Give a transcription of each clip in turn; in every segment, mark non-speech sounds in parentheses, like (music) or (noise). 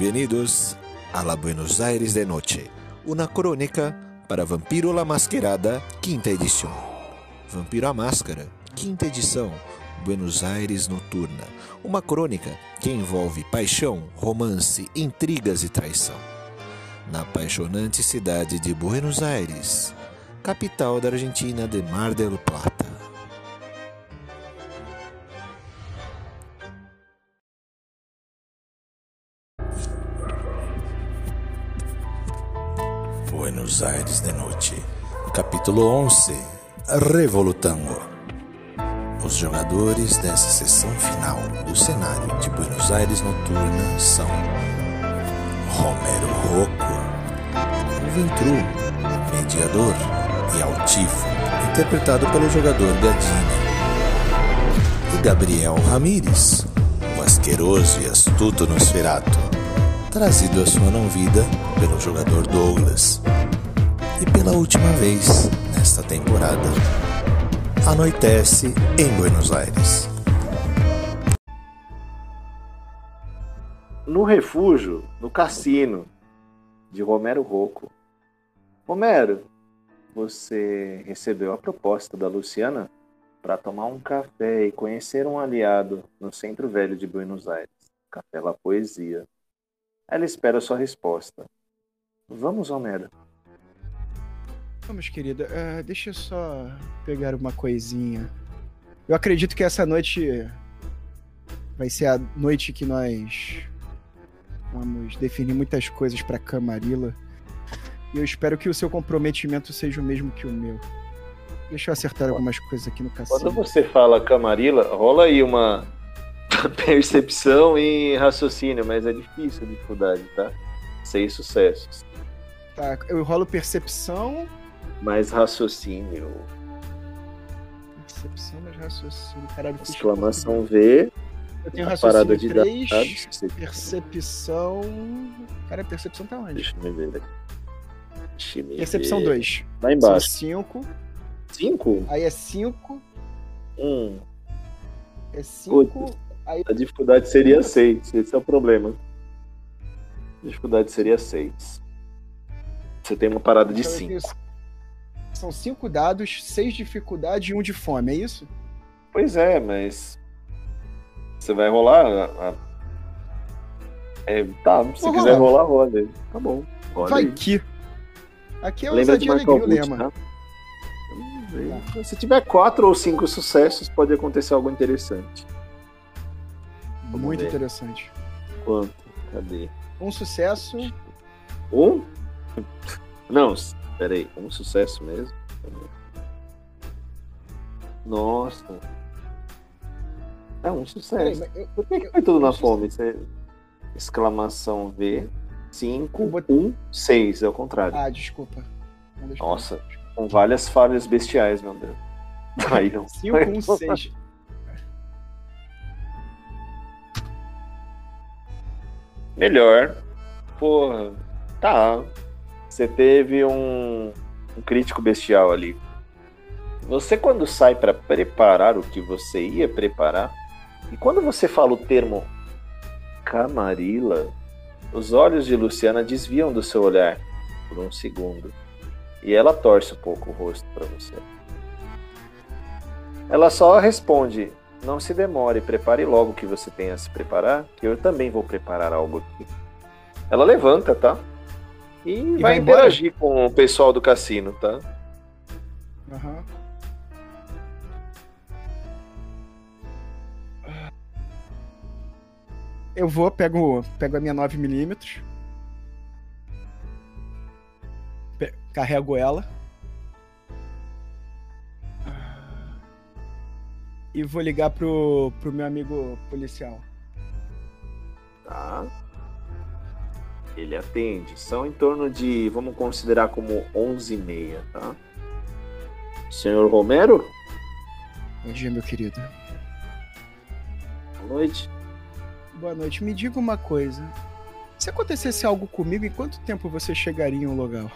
Bienvenidos a la Buenos Aires de Noche, una crónica para Vampiro la Masquerada, quinta edição. Vampiro a Máscara, quinta edição, Buenos Aires Noturna, uma crônica que envolve paixão, romance, intrigas e traição. Na apaixonante cidade de Buenos Aires, capital da Argentina de Mar del Plata. Buenos Aires de Noite, capítulo 11 Revolutando. Os jogadores dessa sessão final do cenário de Buenos Aires Noturna são Romero Rocco, Ventru, mediador e altivo, interpretado pelo jogador Gadini, e Gabriel Ramírez, o asqueroso e astuto Nosferato, trazido à sua não-vida pelo jogador Douglas. E pela última vez nesta temporada, anoitece em Buenos Aires. No refúgio, no cassino de Romero Rocco. Romero, você recebeu a proposta da Luciana para tomar um café e conhecer um aliado no centro velho de Buenos Aires, Café La Poesia. Ela espera sua resposta. Vamos, Romero. Vamos, querida. Uh, deixa eu só pegar uma coisinha. Eu acredito que essa noite vai ser a noite que nós vamos definir muitas coisas para Camarilla. E eu espero que o seu comprometimento seja o mesmo que o meu. Deixa eu acertar algumas coisas aqui no cassino. Quando você fala Camarilla, rola aí uma (laughs) percepção e raciocínio, mas é difícil a dificuldade, tá? Seis sucessos. Tá, eu rolo percepção. Mais raciocínio. Percepção mais raciocínio. Caralho, Exclamação V. Eu tenho raciocínio parada de 3, dados. percepção... Cara, percepção tá onde? Deixa eu ver aqui. Percepção ver. 2. Lá embaixo. 5. Cinco? Aí é 5. Hum. É 5. Putz. Aí A dificuldade seria 6. Esse é o problema. A dificuldade seria 6. Você tem uma parada de eu tenho- 5. São 5 dados, 6 dificuldade e 1 um de fome, é isso? Pois é, mas. Você vai rolar? a- a- É, tá, se Vou quiser rolar. rola. Tá bom. Rola Vai aí. que. Aqui é Lembra ousadia alegria o lema. tá? Ver. Se tiver 4 ou 5 sucessos, pode acontecer algo interessante. Vamos Muito ver. interessante. Quanto? Cadê? Um sucesso. Um? Não, peraí. Um sucesso mesmo? Nossa. É um sucesso. eu- Por que, que foi tudo na fome? Você... Exclamação V. 5, Eu bot- 1, 6. É o contrário. Ah, desculpa. Nossa. Com várias falhas bestiais, meu Deus. (laughs) Aí não. 5, 1, 6. Melhor. Porra. Tá. Você teve um, um crítico bestial ali. Você, quando sai para preparar o que você ia preparar, e quando você fala o termo Camarilla, os olhos de Luciana desviam do seu olhar por um segundo. E ela torce um pouco o rosto para você. Ela só responde: Não se demore, prepare logo o que você tem a se preparar, que eu também vou preparar algo aqui. Ela levanta, tá? E, vai, vai embora? interagir com o pessoal do cassino, tá? Aham. Eu vou, pego, pego a minha 9mm. pe- Carrego ela. E vou ligar pro, pro meu amigo policial. Tá. Ele atende. São em torno de, vamos considerar como 11h30, tá? Senhor Romero, Bom dia, meu querido. boa noite. Boa noite. Me diga uma coisa. Se acontecesse algo comigo, em quanto tempo você chegaria em um lugar?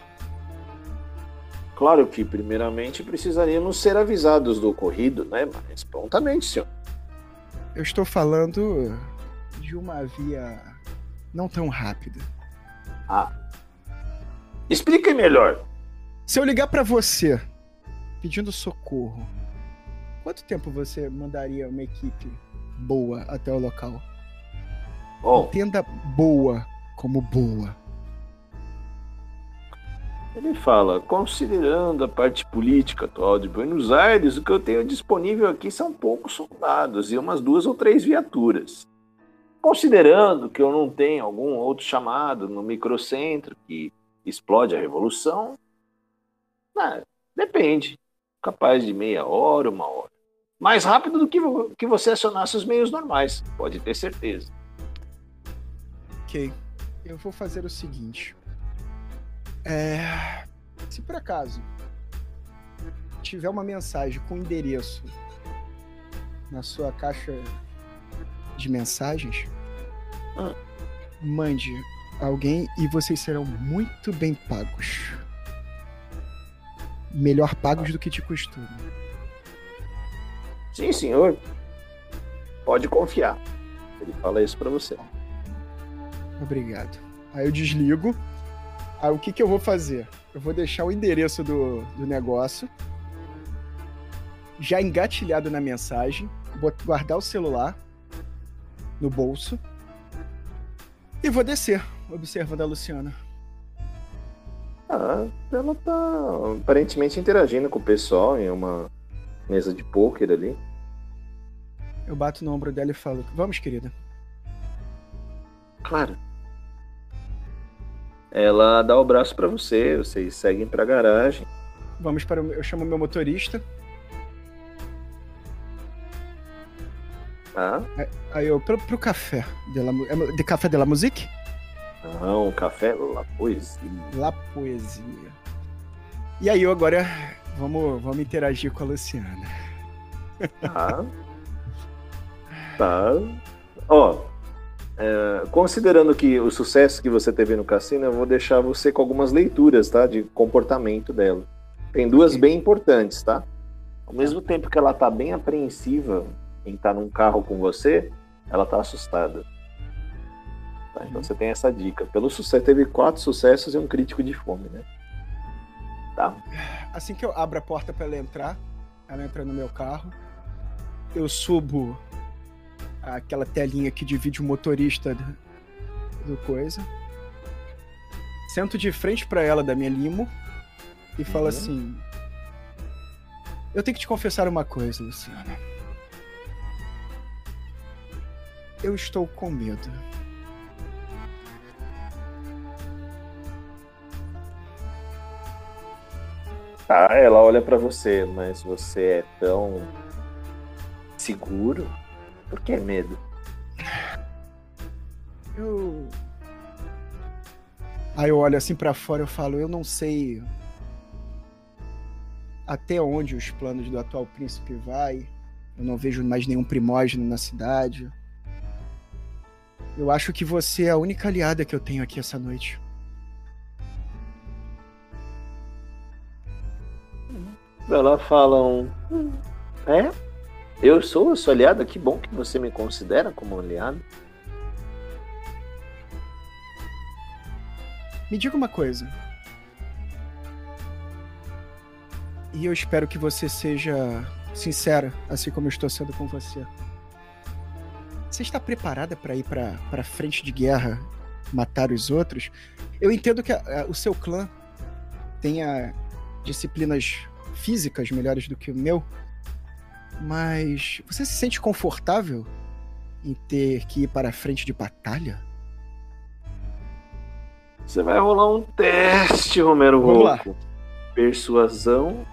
Claro que, primeiramente, precisaríamos ser avisados do ocorrido, né? Mas prontamente, senhor. Eu estou falando de uma via não tão rápida. Ah. Explique melhor. Se eu ligar para você pedindo socorro, quanto tempo você mandaria uma equipe boa até o local? Bom, Entenda boa como boa. ele fala, considerando a parte política atual de Buenos Aires, o que eu tenho disponível aqui são poucos soldados e umas duas ou três viaturas. Considerando que eu não tenho algum outro chamado no microcentro que explode a revolução, ah, depende. Capaz de meia hora, uma hora. Mais rápido do que, que você acionasse os meios normais, pode ter certeza. Ok. Eu vou fazer o seguinte. É... Se por acaso tiver uma mensagem com endereço na sua caixa de mensagens, Ah. mande alguém e vocês serão muito bem pagos. Melhor pagos do que de costume. Sim, senhor. Pode confiar. Ele fala isso pra você. Obrigado. Aí eu desligo. Aí o que, que eu vou fazer? Eu vou deixar o endereço do, do negócio já engatilhado na mensagem, bot- guardar o celular no bolso e vou descer, observando a Luciana. Ah, ela tá aparentemente interagindo com o pessoal em uma mesa de pôquer ali. Eu bato no ombro dela e falo: Vamos, querida. Claro. Ela dá o braço pra você, vocês seguem pra garagem. Vamos para o. Eu chamo meu motorista. Tá? Aí eu, pro, pro café. De, la, é de café de la musique? Não, café, la poesia. La poesia. E aí eu agora vamos, vamos interagir com a Luciana. Tá. Tá. Ó, é, considerando que o sucesso que você teve no cassino, eu vou deixar você com algumas leituras, tá? De comportamento dela. Tem duas bem importantes, tá? Ao mesmo tempo que ela tá bem apreensiva em estar num carro com você, ela tá assustada. Tá? Então Uhum. você tem essa dica. Pelo sucesso, teve quatro sucessos e um crítico de fome, né? Tá? Assim que eu abro a porta pra ela entrar, ela entra no meu carro. Eu subo aquela telinha que divide o motorista do, coisa. Sento de frente pra ela da minha limo e falo Uhum. assim: Eu tenho que te confessar uma coisa, Luciana. Eu estou com medo. Tá, ela olha pra você, mas você é tão seguro? Por que medo? Eu. Aí eu olho assim pra fora e falo, eu não sei até onde os planos do atual príncipe vai. Eu não vejo mais nenhum primógeno na cidade. Eu acho que você é a única aliada que eu tenho aqui essa noite. Ela fala um. "Hum, É? Eu sou a sua aliada? Que bom que você me considera como aliado. Me diga uma coisa. E eu espero que você seja sincera, assim como eu estou sendo com você. Você está preparada para ir para para frente de guerra, matar os outros? Eu entendo que a- a- o seu clã tenha disciplinas físicas melhores do que o meu, mas você se sente confortável em ter que ir para a frente de batalha? Você vai rolar um teste, Romero Vamos lá. Rocco. Persuasão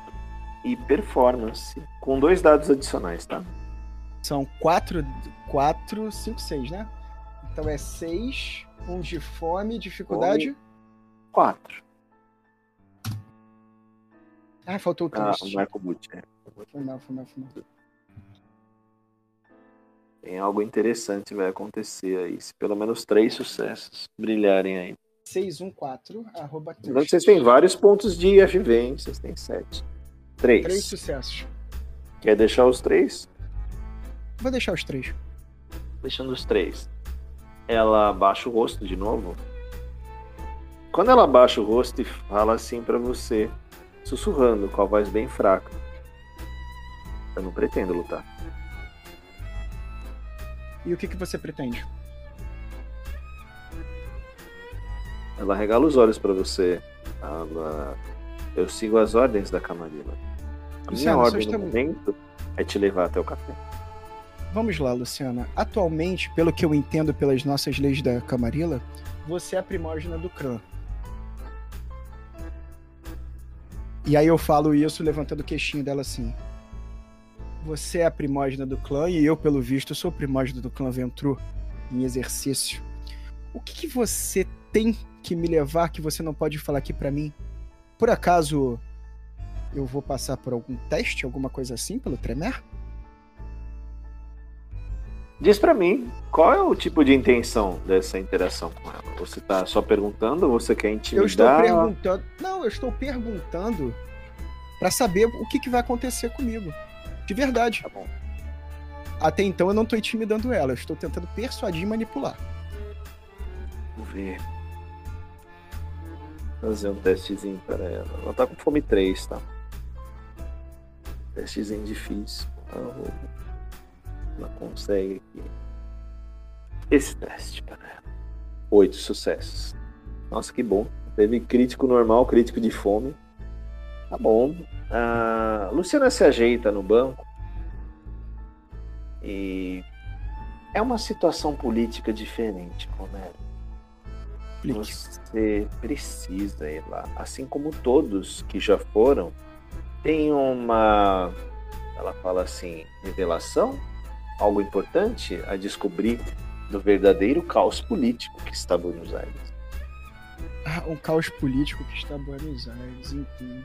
e performance. Com dois dados adicionais, tá? São quatro, quatro, cinco, seis, né? Então é seis, um de fome, dificuldade. Quatro. Ah, faltou o Ah, triste. o Marco Butti, né? Foi mal, foi mal, foi mal. Tem algo interessante vai acontecer aí. Se pelo menos três sucessos brilharem aí. 614, arroba Lembrando que vocês têm vários pontos de IFV, hein? Vocês têm sete. Três. Três sucessos. Quer deixar os três? Vou deixar os três. Deixando os três. ela abaixa o rosto de novo. Quando ela abaixa o rosto e fala assim para você, sussurrando, com a voz bem fraca: Eu não pretendo lutar. E o que, que você pretende? Ela regala os olhos para você. Ela... Eu sigo as ordens da Camarilla. A minha ordem no estamos- momento é te levar até o café. Vamos lá, Luciana. Atualmente, pelo que eu entendo pelas nossas leis da Camarilla, você é a primógena do clã. E aí eu falo isso levantando o queixinho dela assim. Você é a primógena do clã e eu, pelo visto, sou primógena do clã Ventru em exercício. O que, que você tem que me levar que você não pode falar aqui pra mim? Por acaso eu vou passar por algum teste, alguma coisa assim, pelo Tremer? Diz pra mim, qual é o tipo de intenção dessa interação com ela? Você tá só perguntando ou você quer intimidar? Eu estou perguntando. Não, eu estou perguntando pra saber o que, que vai acontecer comigo. De verdade. Tá bom. Até então eu não tô intimidando ela, eu estou tentando persuadir e manipular. Vamos ver. Fazer um testezinho para ela. Ela tá com fome 3, tá? Testezinho difícil. Ela, ela consegue. Esse teste para ela. Oito sucessos. Nossa, que bom. Teve crítico normal, crítico de fome. Tá bom. A Luciana se ajeita no banco. E é uma situação política diferente, Romero. Explique. Você precisa ir lá. Assim como todos que já foram, tem uma. Ela fala assim: revelação? Algo importante a descobrir do verdadeiro caos político que está Buenos Aires. Ah, um caos político que está Buenos Aires, entendo.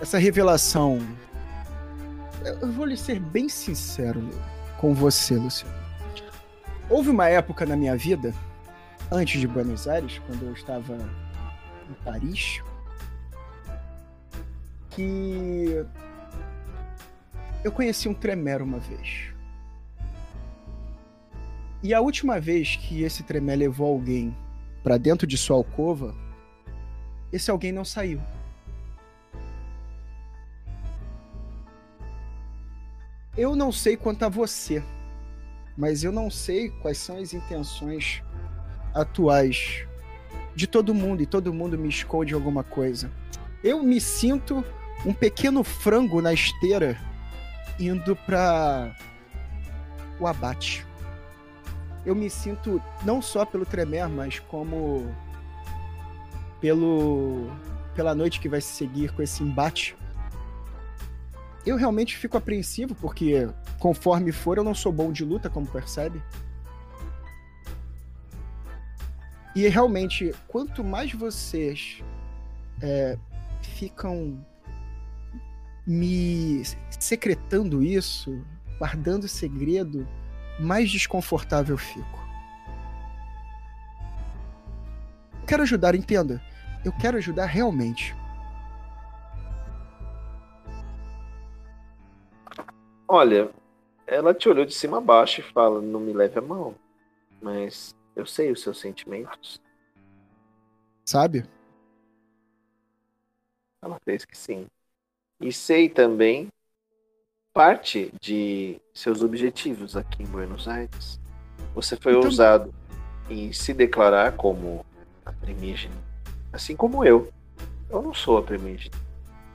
Essa revelação. Eu vou lhe ser bem sincero com você, Luciano. Houve uma época na minha vida, antes de Buenos Aires, quando eu estava em Paris, que eu conheci um tremero uma vez. E a última vez que esse tremé levou alguém para dentro de sua alcova, esse alguém não saiu. Eu não sei quanto a você, mas eu não sei quais são as intenções atuais de todo mundo e todo mundo me esconde alguma coisa. Eu me sinto um pequeno frango na esteira indo para o abate. Eu me sinto não só pelo Tremer, mas como pelo pela noite que vai se seguir com esse embate. Eu realmente fico apreensivo porque conforme for eu não sou bom de luta, como percebe. E realmente, quanto mais vocês é, ficam me secretando isso, guardando segredo, mais desconfortável eu fico. Quero ajudar, entenda. Eu quero ajudar realmente. Olha, ela te olhou de cima a baixo e fala: Não me leve a mão, mas eu sei os seus sentimentos. Sabe? Ela fez que sim. E sei também parte de seus objetivos aqui em Buenos Aires. Você foi Então- ousado em se declarar como a primígena, assim como eu. Eu não sou a primígena.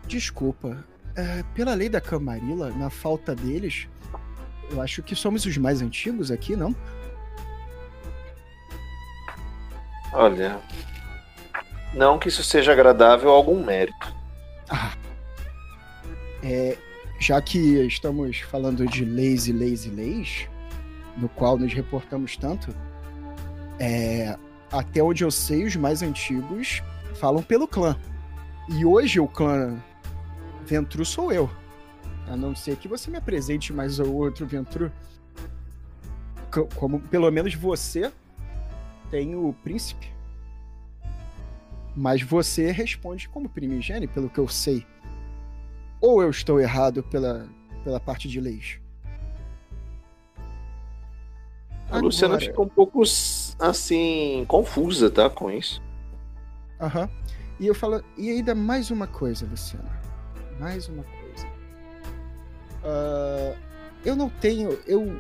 Desculpa. É, pela lei da Camarilla, na falta deles, eu acho que somos os mais antigos aqui, não? Olha, não que isso seja agradável a algum mérito. Ah. É, já que estamos falando de leis e leis e leis, no qual nos reportamos tanto, é, até onde eu sei, os mais antigos falam pelo clã. E hoje o clã Ventru sou eu. A não ser que você me apresente mais ou outro Ventru. Co- Como pelo menos você tem o príncipe. Mas você responde como primigênio, pelo que eu sei. Ou eu estou errado pela, pela parte de leis? A Luciana Agora- fica um pouco assim, confusa, tá? Com isso. Aham. E eu falo, e ainda mais uma coisa, Luciana. Mais uma coisa. Ah, eu não tenho. Eu,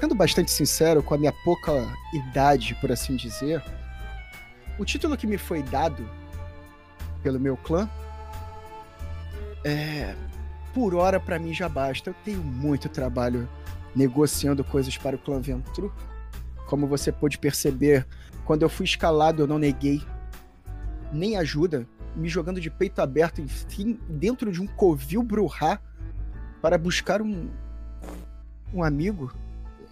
sendo bastante sincero, com a minha pouca idade, por assim dizer, o título que me foi dado pelo meu clã é. Por hora, pra mim já basta. Eu tenho muito trabalho negociando coisas para o clã Ventru. Como você pôde perceber, quando eu fui escalado, eu não neguei nem ajuda, me jogando de peito aberto, enfim, dentro de um covil Bruhá para buscar um, um amigo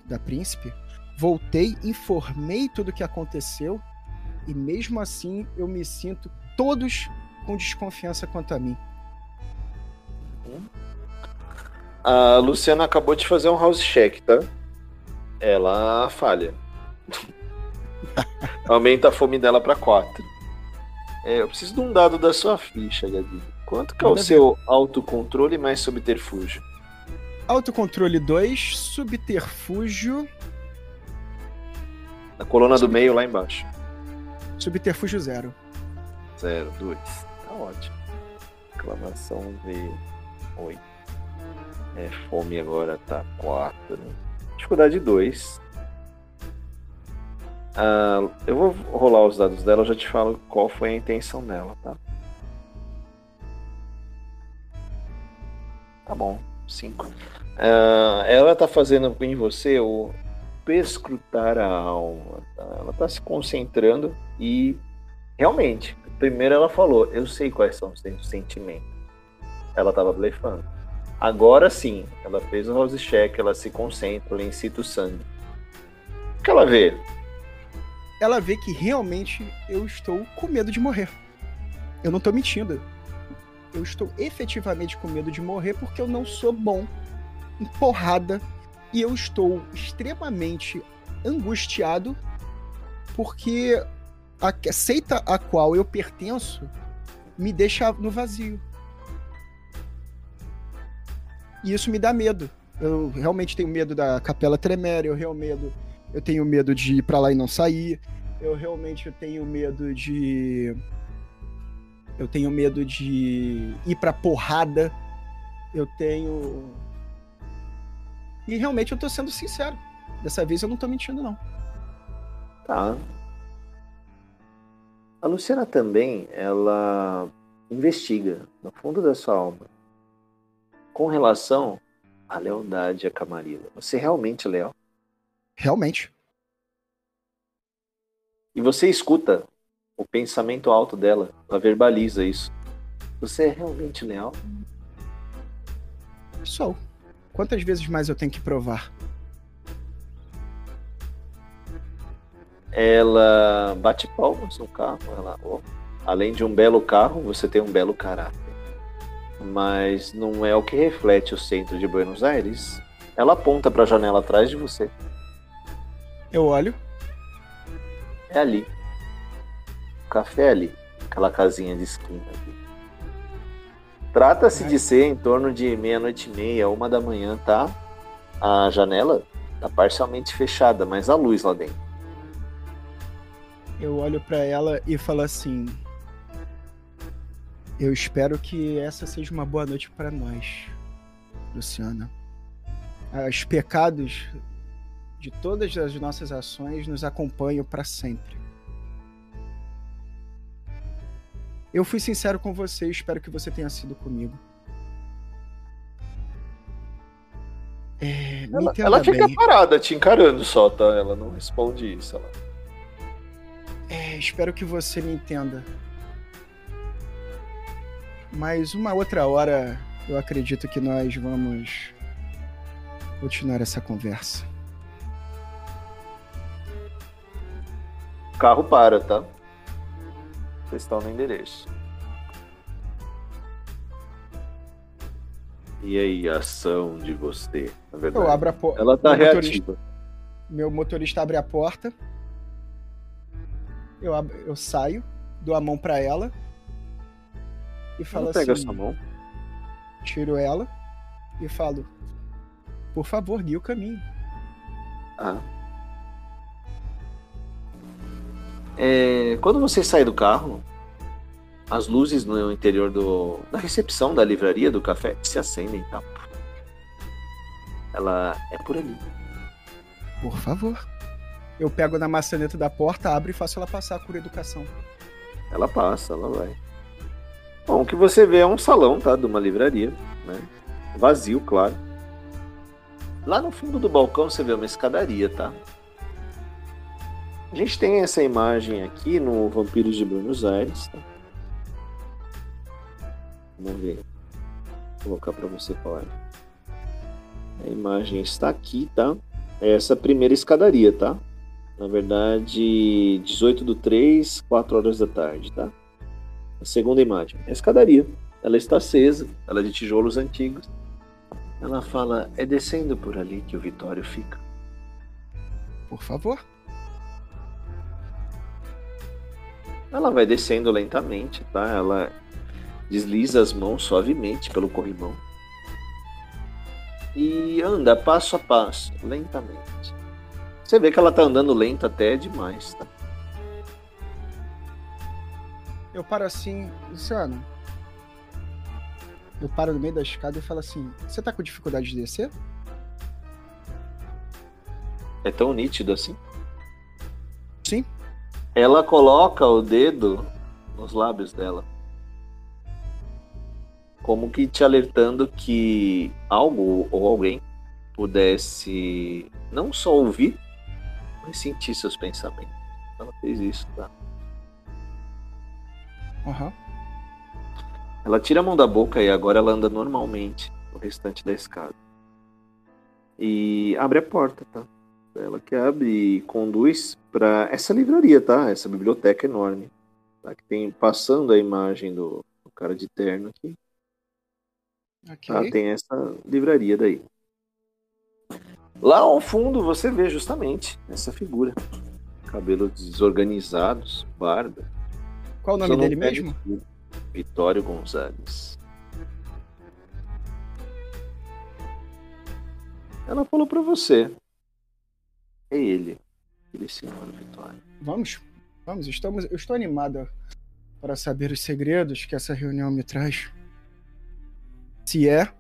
da príncipe. Voltei, informei tudo o que aconteceu e mesmo assim eu me sinto todos com desconfiança quanto a mim. A Luciana acabou de fazer um house check, tá? Ela falha. (laughs) Aumenta a fome dela pra 4. É, eu preciso de um dado da sua ficha, Gabi. Quanto que é o seu autocontrole mais subterfúgio? Autocontrole 2, subterfúgio. Na coluna do meio, lá embaixo. Subterfúgio 0. 0, 2. Tá ótimo. Exclamação V8. É, fome agora tá 4. Dificuldade 2. Ah, eu vou rolar os dados dela, eu já te falo qual foi a intenção dela, tá? Tá bom, 5. ela tá fazendo em você o perscrutar a alma. tá? Ela tá se concentrando e realmente, primeiro ela falou, eu sei quais são os seus sentimentos. Ela tava blefando. Agora sim, ela fez o house check, ela se concentra, ela incita o sangue. O que ela vê? Ela vê que realmente eu estou com medo de morrer. Eu não tô mentindo. Eu estou efetivamente com medo de morrer porque eu não sou bom em porrada e eu estou extremamente angustiado porque a seita a qual eu pertenço me deixa no vazio. E isso me dá medo. Eu realmente tenho medo da capela Tremere, eu realmente eu tenho medo de ir pra lá e não sair. Eu realmente tenho medo de eu tenho medo de ir pra porrada. Eu tenho E realmente eu tô sendo sincero. Dessa vez eu não tô mentindo não. Tá. A Luciana também, ela investiga no fundo da sua alma com relação à lealdade a Camarilla. Você é realmente leal? Realmente. E você escuta o pensamento alto dela, ela verbaliza isso. Você é realmente leal? Sou. Quantas vezes mais eu tenho que provar? Ela bate palmas no carro, ela, ó, além de um belo carro, você tem um belo caráter. Mas não é o que reflete o centro de Buenos Aires. Ela aponta para a janela atrás de você. Eu olho. É ali. O café é ali. Aquela casinha de esquina ali. Trata-se de ser em torno de meia-noite e meia, uma da manhã, tá? A janela tá parcialmente fechada, mas a luz lá dentro. Eu olho pra ela e falo assim: Eu espero que essa seja uma boa noite para nós, Luciana. Os pecados de todas as nossas ações nos acompanham para sempre. Eu fui sincero com você e espero que você tenha sido comigo. É, Ela, ela fica bem. parada, te encarando só, tá? Ela não responde isso. Ela... É, espero que você me entenda. Mas uma outra hora eu acredito que nós vamos continuar essa conversa. O carro para, tá? Vocês estão no endereço. E aí, a ação de você, na verdade? Eu abro a porta. Ela tá meu motorista- reativa. Meu motorista abre a porta. Eu, ab- eu saio, dou a mão pra ela e falo pega assim: sua mão. tiro ela e falo: Por favor, guie o caminho. Ah. É, quando você sai do carro, as luzes no interior do, da recepção da livraria do café se acendem, tá? Ela é por ali. Por favor. Eu pego na maçaneta da porta, abro e faço ela passar por educação. Ela passa, ela vai. Bom, o que você vê é um salão, tá? De uma livraria, né? Vazio, claro. Lá no fundo do balcão você vê uma escadaria, tá? A gente tem essa imagem aqui no Vampiros de Buenos Aires, tá? Vamos ver. Vou colocar para você falar. A imagem está aqui, tá? É essa primeira escadaria, tá? Na verdade, 18 do 3, 4 horas da tarde, tá? A segunda imagem. A escadaria. Ela está acesa, ela é de tijolos antigos. Ela fala: é descendo por ali que o Vitório fica. Por favor. Ela vai descendo lentamente, tá? Ela desliza as mãos suavemente pelo corrimão e anda passo a passo, lentamente. Você vê que ela tá andando lenta até demais, tá? Eu paro assim, Luciano. Eu paro no meio da escada e falo assim: Você tá com dificuldade de descer? É tão nítido assim? Sim. Ela coloca o dedo nos lábios dela como que te alertando que algo ou alguém pudesse não só ouvir, mas sentir seus pensamentos. Ela fez isso, tá? Uhum. Ela tira a mão da boca e agora ela anda normalmente o restante da escada. E abre a porta, tá? Ela que abre e conduz para essa livraria, tá? Essa biblioteca enorme. Tá? Que tem passando a imagem do, do cara de terno aqui. Okay. Ah, tem essa livraria daí. Lá ao fundo você vê justamente essa figura. Cabelos desorganizados, barba. Qual o nome dele mesmo? Vitório Gonzalez. Ela falou para você. É ele. Ele senhor Vitório. Vamos, vamos. Estamos, eu estou animada para saber os segredos que essa reunião me traz. Se é,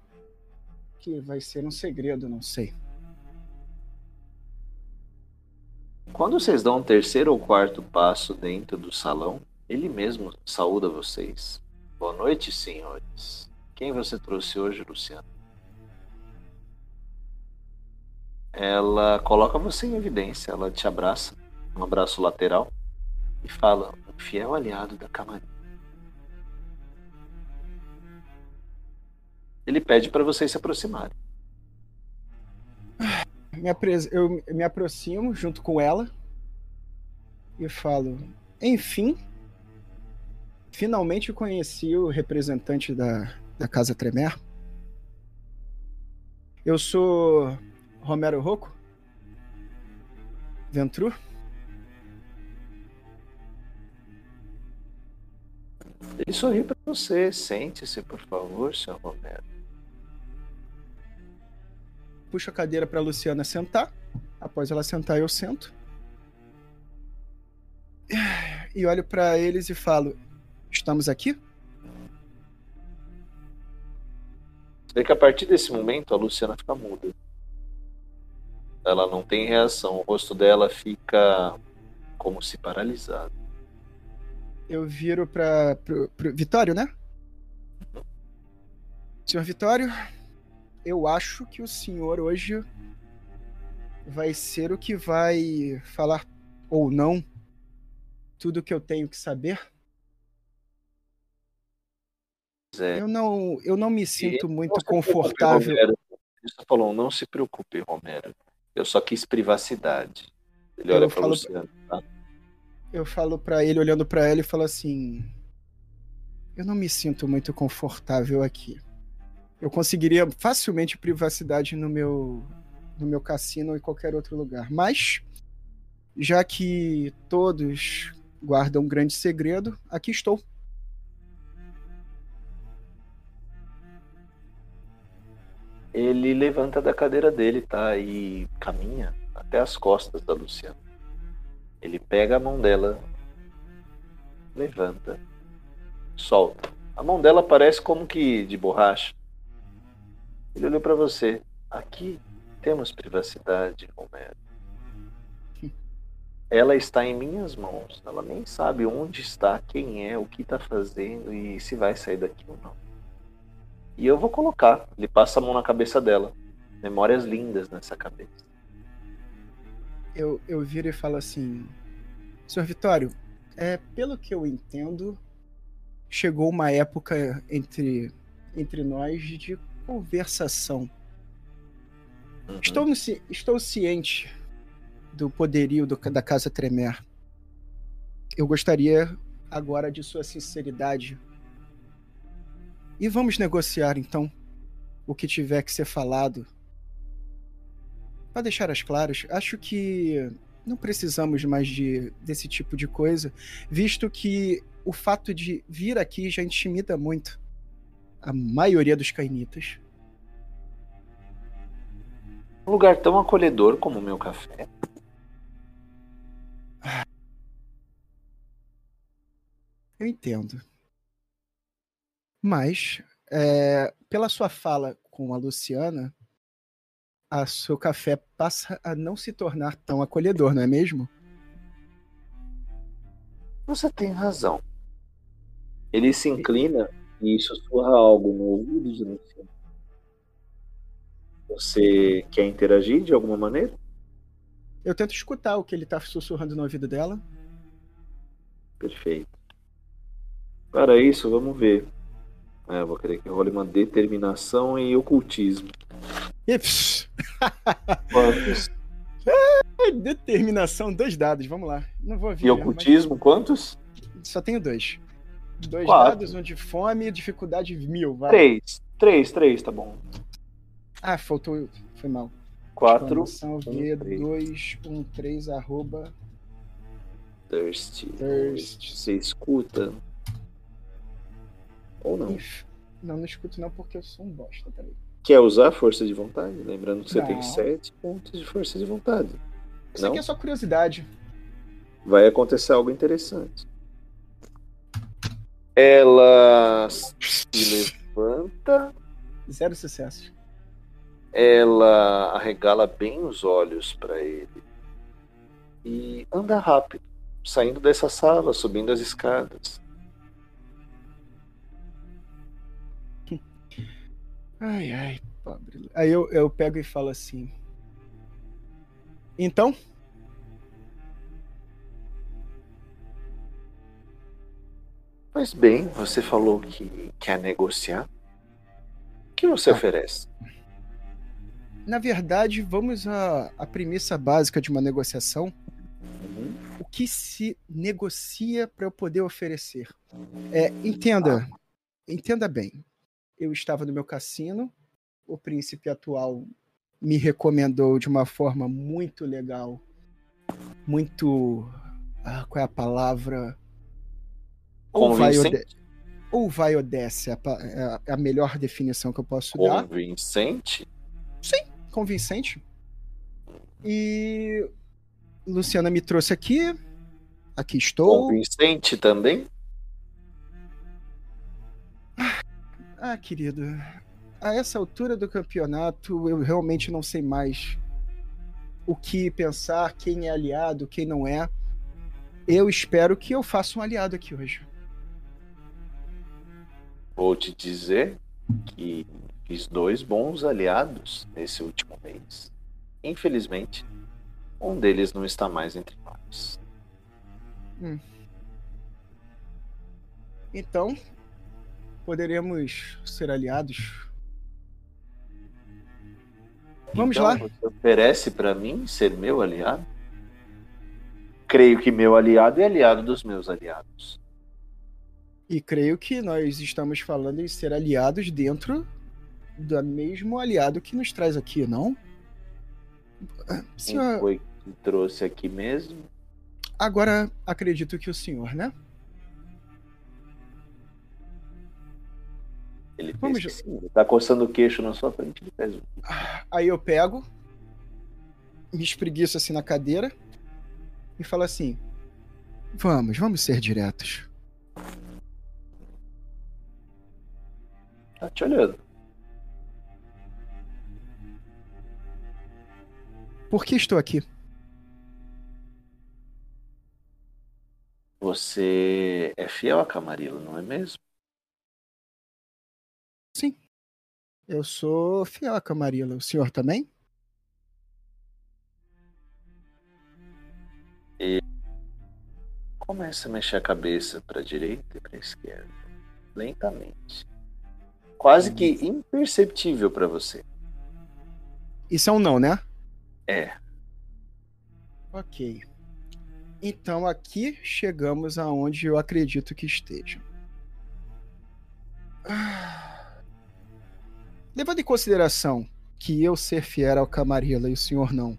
que vai ser um segredo, não sei. Quando vocês dão um terceiro ou quarto passo dentro do salão, ele mesmo saúda vocês. Boa noite, senhores. Quem você trouxe hoje, Luciano? Ela coloca você em evidência, ela te abraça, um abraço lateral, e fala: um fiel aliado da Camarinha. ele pede para vocês se aproximarem. (sighs) Eu me aproximo junto com ela e falo: Enfim, finalmente conheci o representante da, da Casa Tremer. Eu sou Romero Rocco, Ventru. Ele sorri para você. Sente-se, por favor, seu Romero puxo a cadeira para Luciana sentar. Após ela sentar, eu sento. E olho para eles e falo: Estamos aqui? Vê que a partir desse momento a Luciana fica muda. Ela não tem reação, o rosto dela fica como se paralisado. Eu viro para Vitório, né? Senhor Vitório, eu acho que o senhor hoje vai ser o que vai falar ou não tudo que eu tenho que saber. É. Eu não, eu não me sinto e muito confortável. Ele falou, não se preocupe, Romero. Eu só quis privacidade. Ele olha para Luciano. Tá? Eu falo para ele, olhando para ele, e falo assim: Eu não me sinto muito confortável aqui eu conseguiria facilmente privacidade no meu no meu cassino ou em qualquer outro lugar. Mas já que todos guardam um grande segredo, aqui estou. Ele levanta da cadeira dele, tá? E caminha até as costas da Luciana. Ele pega a mão dela levanta, solta. A mão dela parece como que de borracha. Ele olhou para você. Aqui temos privacidade, Romero. (laughs) Ela está em minhas mãos. Ela nem sabe onde está, quem é, o que está fazendo e se vai sair daqui ou não. E eu vou colocar. Ele passa a mão na cabeça dela. Memórias lindas nessa cabeça. Eu, eu viro e falo assim: Senhor Vitório, é, pelo que eu entendo, chegou uma época entre, entre nós de conversação. Uhum. Estou, estou ciente do poderio do, da Casa Tremer. Eu gostaria agora de sua sinceridade. E vamos negociar então o que tiver que ser falado. Para deixar as claras, acho que não precisamos mais de, desse tipo de coisa, visto que o fato de vir aqui já intimida muito a maioria dos cainitas. Um lugar tão acolhedor como o meu café. Eu entendo. Mas, é, pela sua fala com a Luciana, a seu café passa a não se tornar tão acolhedor, não é mesmo? Você tem razão. Ele se inclina e sussurra algo no ouvido de Luciana. Você quer interagir de alguma maneira? Eu tento escutar o que ele está sussurrando no ouvido dela. Perfeito. Para isso, vamos ver. É, vou querer que role uma determinação e ocultismo. quantos? Determinação, dois dados, vamos lá. Não vou vir, E ocultismo, mas... quantos? Só tenho dois. Dois Quatro. dados, um de fome e dificuldade mil. Vai. Três. Três, três, tá bom. Ah, faltou. Foi mal. Quatro. V213 arroba. Thirsty. Você escuta? Ou não? Não, não escuto não porque eu sou um bosta, peraí. Quer usar força de vontade? Lembrando que você não. tem sete pontos de força de vontade. Isso não? aqui é só curiosidade. Vai acontecer algo interessante. Ela se levanta. Zero sucesso. Ela arregala bem os olhos para ele. E anda rápido, saindo dessa sala, subindo as escadas. Ai, ai, pobre. Aí eu, eu pego e falo assim. Então? Pois bem, você falou que quer negociar. O que você ah. oferece? Na verdade, vamos à, à premissa básica de uma negociação. Uhum. O que se negocia para eu poder oferecer? É, entenda, ah. entenda bem eu estava no meu cassino, o príncipe atual me recomendou de uma forma muito legal, muito. Ah, qual é a palavra? Ou vai, ode... ou vai ou desce, é, é a melhor definição que eu posso dar. Convincente? Sim, convincente. E Luciana me trouxe aqui. Aqui estou. Convincente também? Ah, querido, a essa altura do campeonato eu realmente não sei mais o que pensar, quem é aliado, quem não é. Eu espero que eu faça um aliado aqui hoje. Vou te dizer que fiz dois bons aliados nesse último mês. Infelizmente, um deles não está mais entre nós. Hum. Então, poderemos ser aliados. Vamos então, lá. Você oferece para mim ser meu aliado? Creio que meu aliado é aliado dos meus aliados. E creio que nós estamos falando em ser aliados dentro do mesmo aliado que nos traz aqui, não? Senhor... Quem foi que trouxe aqui mesmo? Agora acredito que o senhor, né? Ele Vamos pensa assim, ele tá coçando o queixo na sua frente, e faz um. Ah, aí eu pego, me espreguiço assim na cadeira e falo assim: Vamos, vamos ser diretos. Tá te olhando. Por que estou aqui? Você é fiel a Camarilla, não é mesmo? Sim. Eu sou fiel a Camarilla. O senhor também? Começa a mexer a cabeça para a direita e para a esquerda, lentamente. Quase que imperceptível para você. Isso é um não, né? É. Ok. Então aqui chegamos aonde eu acredito que esteja. Ah. Levando em consideração que eu ser fiel ao Camarilla e o senhor não,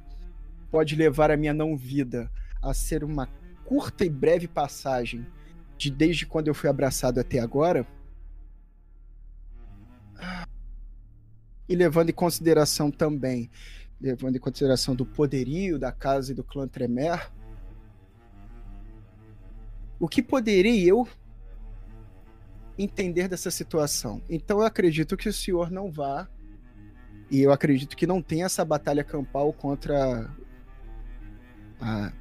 pode levar a minha não vida a ser uma curta e breve passagem de desde quando eu fui abraçado até agora. E levando em consideração também, levando em consideração do poderio da casa e do clã Tremer, o que poderei eu entender dessa situação? Então eu acredito que o senhor não vá e eu acredito que não tenha essa batalha campal contra a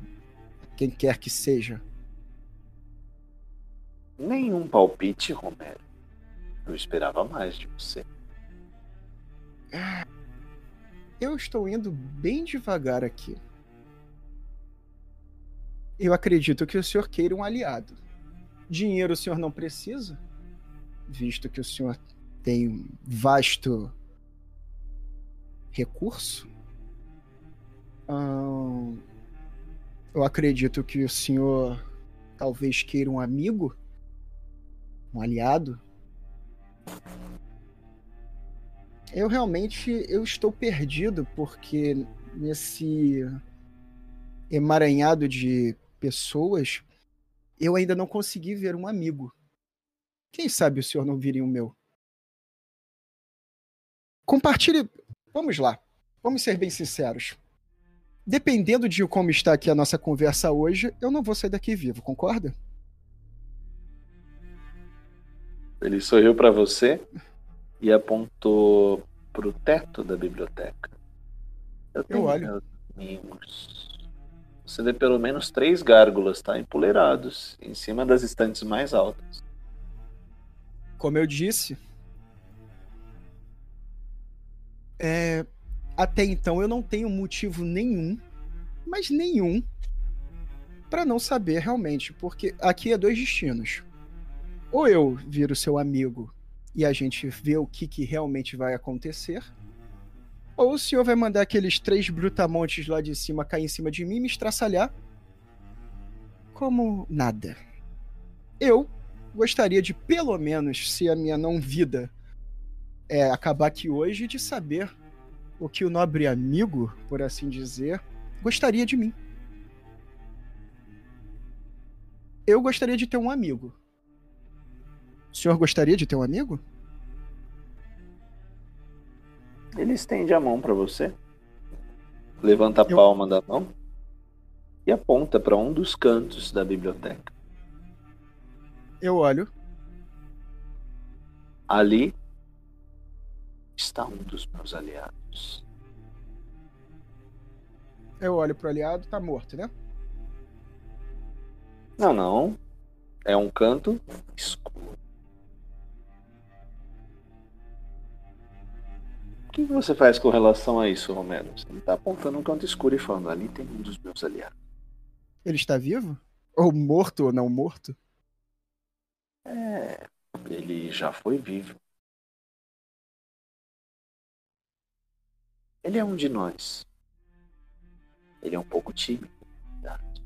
quem quer que seja. Nenhum palpite, Romero. Eu esperava mais de você. Eu estou indo bem devagar aqui. Eu acredito que o senhor queira um aliado. Dinheiro o senhor não precisa, visto que o senhor tem vasto recurso. Hum, eu acredito que o senhor talvez queira um amigo, um aliado. Eu realmente eu estou perdido porque nesse emaranhado de pessoas eu ainda não consegui ver um amigo. Quem sabe o senhor não viria o meu? Compartilhe. Vamos lá. Vamos ser bem sinceros dependendo de como está aqui a nossa conversa hoje, eu não vou sair daqui vivo, concorda? Ele sorriu para você e apontou para o teto da biblioteca. Eu, tenho eu olho. Mimos. Você vê pelo menos três gárgulas, tá? Empoleirados, em cima das estantes mais altas. Como eu disse, é, até então eu não tenho motivo nenhum, mas nenhum, para não saber realmente, porque aqui é dois destinos. Ou eu viro seu amigo e a gente vê o que, que realmente vai acontecer, ou o senhor vai mandar aqueles três brutamontes lá de cima cair em cima de mim e me estraçalhar como nada. Eu gostaria de, pelo menos, se a minha não vida é acabar aqui hoje, de saber o que o nobre amigo, por assim dizer, gostaria de mim. Eu gostaria de ter um amigo. O senhor gostaria de ter um amigo? Ele estende a mão para você, levanta a Eu... palma da mão e aponta para um dos cantos da biblioteca. Eu olho. Ali está um dos meus aliados. Eu olho pro aliado, tá morto, né? Não, não. É um canto escuro. O que você faz com relação a isso, Romero? Você está apontando um canto escuro e falando, ali tem um dos meus aliados. Ele está vivo? Ou morto ou não morto? É, ele já foi vivo. Ele é um de nós. Ele é um pouco tímido, verdade.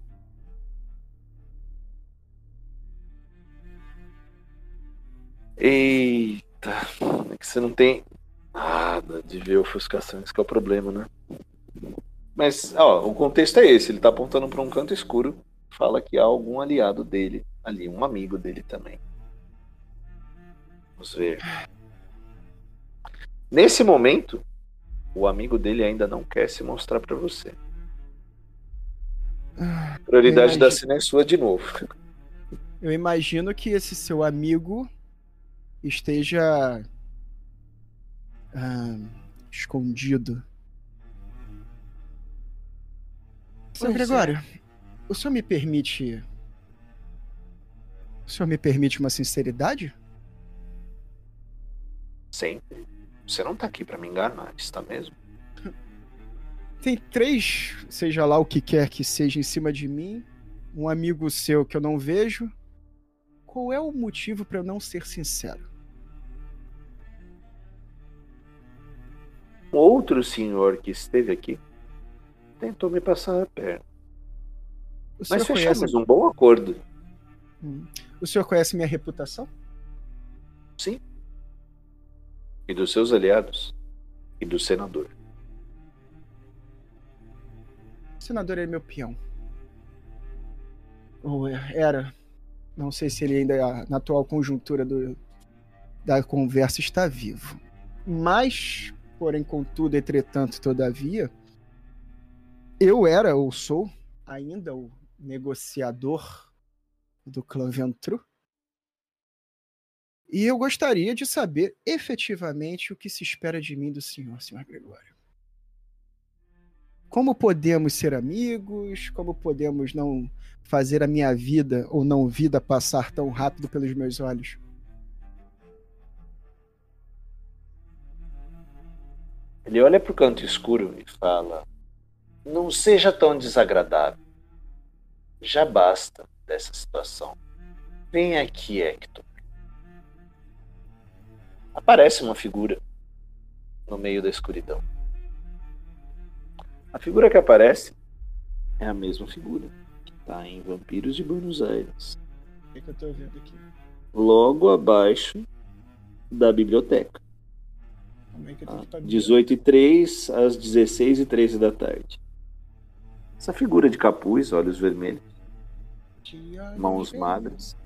Eita, é que você não tem nada de ver ofuscações, que é o problema, né? Mas, ó, o contexto é esse: ele tá apontando para um canto escuro, fala que há algum aliado dele ali, um amigo dele também. Vamos ver. Nesse momento, o amigo dele ainda não quer se mostrar para você. Ah, Prioridade imagino... da cena é sua de novo. Eu imagino que esse seu amigo esteja ah, escondido. Seu é. Gregório, o senhor me permite. O senhor me permite uma sinceridade? Sempre. Você não tá aqui pra me enganar, está mesmo? Tem três, seja lá o que quer que seja, em cima de mim. Um amigo seu que eu não vejo. Qual é o motivo para eu não ser sincero? Outro senhor que esteve aqui tentou me passar a perna. O Mas conhece, fechamos um bom acordo. Hum. o senhor conhece minha reputação? Sim. E dos seus aliados. E do senador. O senador é meu peão. Ou era. Não sei se ele ainda, na atual conjuntura do, da conversa, está vivo. Mas, porém, contudo, entretanto, todavia, eu era ou sou ainda o negociador do clã Ventru. E eu gostaria de saber efetivamente o que se espera de mim do senhor, senhor Gregório. Como podemos ser amigos? Como podemos não fazer a minha vida ou não vida passar tão rápido pelos meus olhos? Ele olha pro canto escuro e fala: Não seja tão desagradável. Já basta dessa situação. Vem aqui, Hector. Aparece uma figura no meio da escuridão. A figura que aparece é a mesma figura que está em Vampiros de Buenos Aires, O que, que eu tô vendo aqui? logo abaixo da biblioteca. Como é que eu Tá? tenho que tá 18 e 3 às 16 e 13 da tarde. Essa figura de capuz, olhos vermelhos, mãos magras.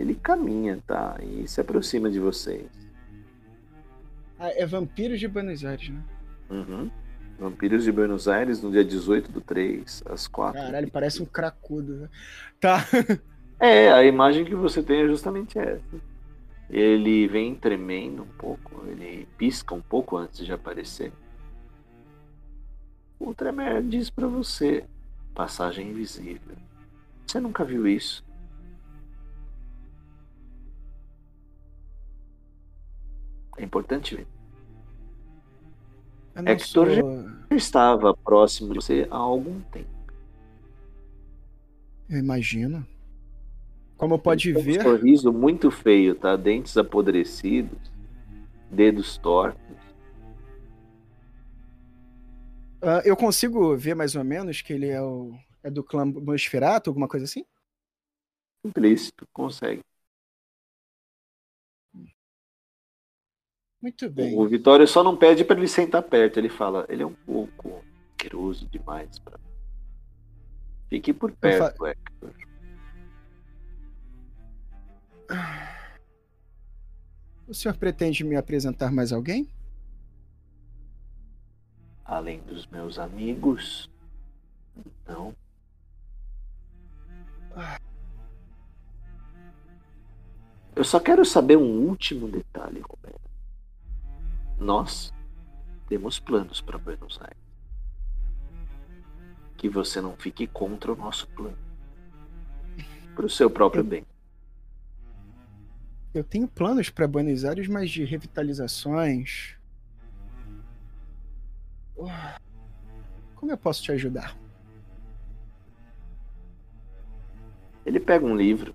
Ele caminha, tá? E se aproxima de vocês. Ah, é Vampiros de Buenos Aires, né? Uhum. Vampiros de Buenos Aires no dia 18 do 3, às 4. Caralho, parece um cracudo. Né? Tá. (laughs) É, a imagem que você tem é justamente essa. Ele vem tremendo um pouco, ele pisca um pouco antes de aparecer. O Tremer diz pra você: passagem invisível. Você nunca viu isso? É importante ver. Não Hector já- sou- Eu estava próximo de você há algum tempo. Eu imagino. Como pode Ele ver, Um sorriso muito feio, tá? Dentes apodrecidos, dedos tortos. ah, eu consigo ver mais ou menos que ele é, o, é do clã Nosferatu, alguma coisa assim? Implícito, consegue. Muito bem. O Vitório só não pede para ele sentar perto. Ele fala, ele é um pouco asqueroso demais para. Fique por perto, Hector. O senhor pretende me apresentar mais alguém? Além dos meus amigos. Não. Eu só quero saber um último detalhe, Roberto. Nós temos planos para Buenos Aires. Que você não fique contra o nosso plano. Para o seu próprio bem. Eu tenho planos para Buenos Aires, mas de revitalizações. Como eu posso te ajudar? Ele pega um livro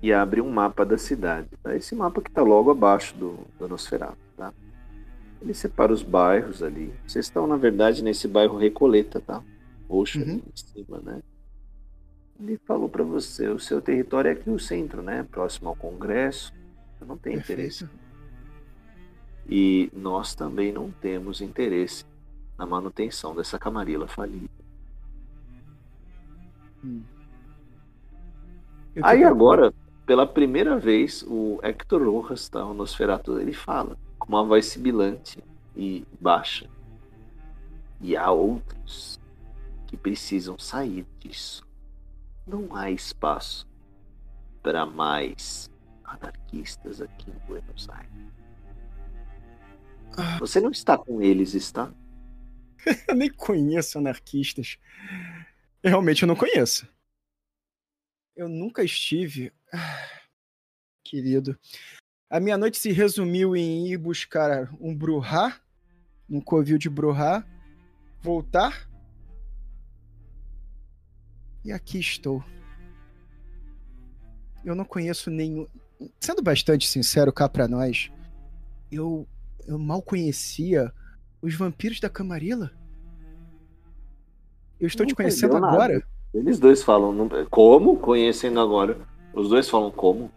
e abre um mapa da cidade. Tá? Esse mapa que está logo abaixo do, do Nosferatu. Tá? Ele separa os bairros ali. Vocês estão, na verdade, nesse bairro Recoleta, tá? Roxo ali Uhum. em cima, né? Ele falou para você, o seu território é aqui no centro, né? Próximo ao Congresso. Eu não tenho interesse. Perfeito. E nós também não temos interesse na manutenção dessa camarila falida. Te Aí agora, pela primeira vez, o Hector Rojas, tá, o Nosferatu, ele fala com uma voz sibilante e baixa. E há outros que precisam sair disso. Não há espaço para mais anarquistas aqui em Buenos Aires. Você não está com eles, está? (laughs) eu nem conheço anarquistas. Realmente eu não conheço. Eu nunca estive. Querido. A minha noite se resumiu em ir buscar um bruhá, um covil de bruhá, voltar. E aqui estou. Eu não conheço nenhum. Sendo bastante sincero cá pra nós, eu, eu mal conhecia os vampiros da Camarilla. Eu estou Não te conhecendo agora. nada. Eles dois falam. Como? Conhecendo agora. Os dois falam como?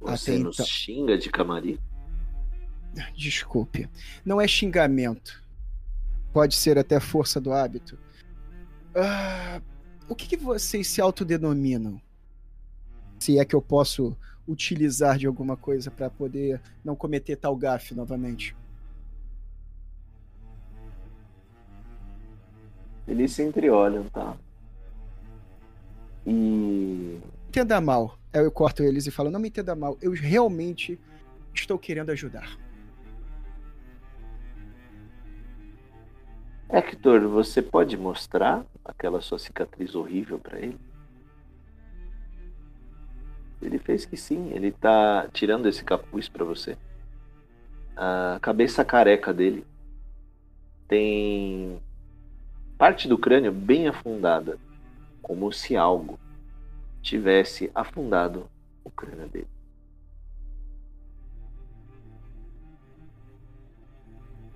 Você Até nos então. xinga de camarim? Desculpe. Não é xingamento. Pode ser até força do hábito. Ah, o que, que vocês se autodenominam? Se é que eu posso utilizar de alguma coisa para poder não cometer tal gafe novamente. Eles se entreolham, tá? E. Entenda mal. Eu corto eles e falo: não me entenda mal. Eu realmente estou querendo ajudar. Hector, você pode mostrar aquela sua cicatriz horrível pra ele? Ele fez que sim, ele tá tirando esse capuz pra você. A cabeça careca dele tem parte do crânio bem afundada, como se algo tivesse afundado o crânio dele.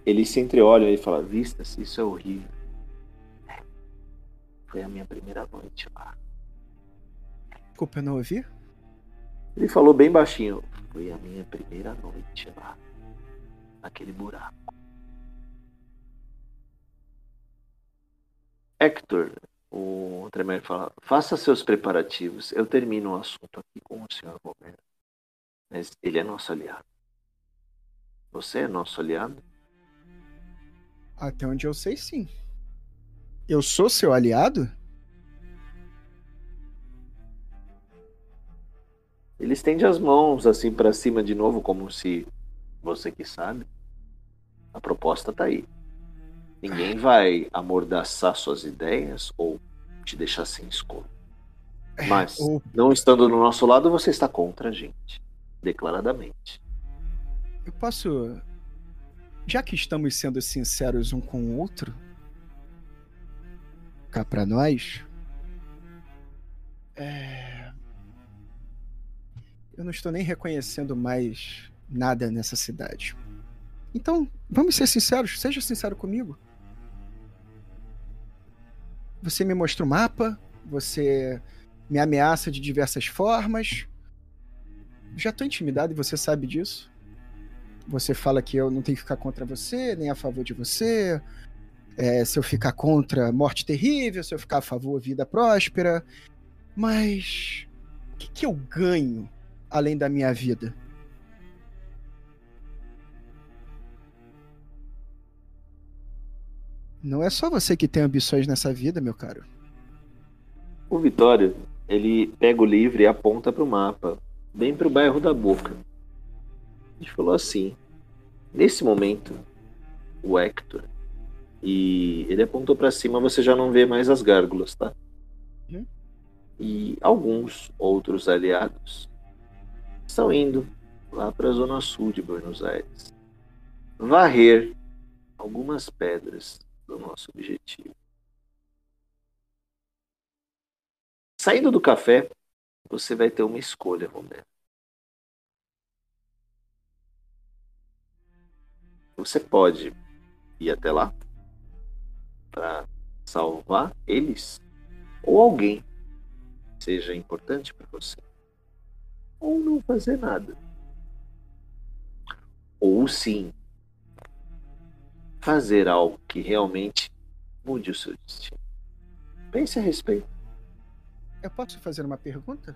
Ele se entreolha e fala: Vistas, isso é horrível. É, Foi a minha primeira noite lá. Desculpa, eu não ouvi? Ele falou bem baixinho: Foi a minha primeira noite lá. Naquele buraco. Hector, o Tremer fala: Faça seus preparativos. Eu termino o assunto aqui com o Sr. Romero. Mas ele é nosso aliado. Você é nosso aliado? Até onde eu sei, sim. Eu sou seu aliado? Ele estende as mãos assim pra cima de novo, como se você que sabe. A proposta tá aí. Ninguém vai amordaçar suas ideias ou te deixar sem escolha. Mas, Ou não estando do nosso lado, você está contra a gente. Declaradamente. eu posso. Já que estamos sendo sinceros um com o outro, cá pra nós. É... Eu não estou nem reconhecendo mais nada nessa cidade. Então, vamos ser sinceros, seja sincero comigo. Você me mostra o mapa, você me ameaça de diversas formas. Já tô intimidado e você sabe disso. Você fala que eu não tenho que ficar contra você, nem a favor de você. É, se eu ficar contra, morte terrível. Se eu ficar a favor, vida próspera. Mas o que, que eu ganho além da minha vida? Não é só você que tem ambições nessa vida, meu caro. O Vitório, ele pega o livro e aponta pro mapa, bem pro bairro da Boca. Ele falou assim: Nesse momento, o Hector, e ele apontou pra cima, você já não vê mais as gárgulas, tá? Uhum. E alguns outros aliados estão indo lá pra zona sul de Buenos Aires varrer algumas pedras do nosso objetivo. Saindo do café, você vai ter uma escolha, Romero. Você pode ir até lá para salvar eles ou alguém seja importante para você, ou não fazer nada. Ou sim fazer algo que realmente mude o seu destino. Pense a respeito. Eu posso fazer uma pergunta?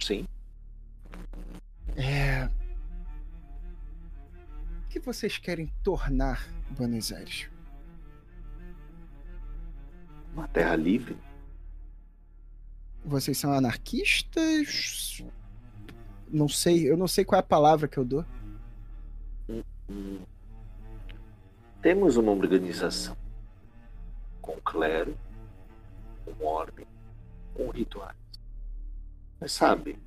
Sim. É. O que vocês querem tornar Buenos Aires? Uma terra livre. Vocês são anarquistas? Não sei, eu não sei qual é a palavra que eu dou. Hum. Temos uma organização com clero, com ordem, com rituais. Mas sabe,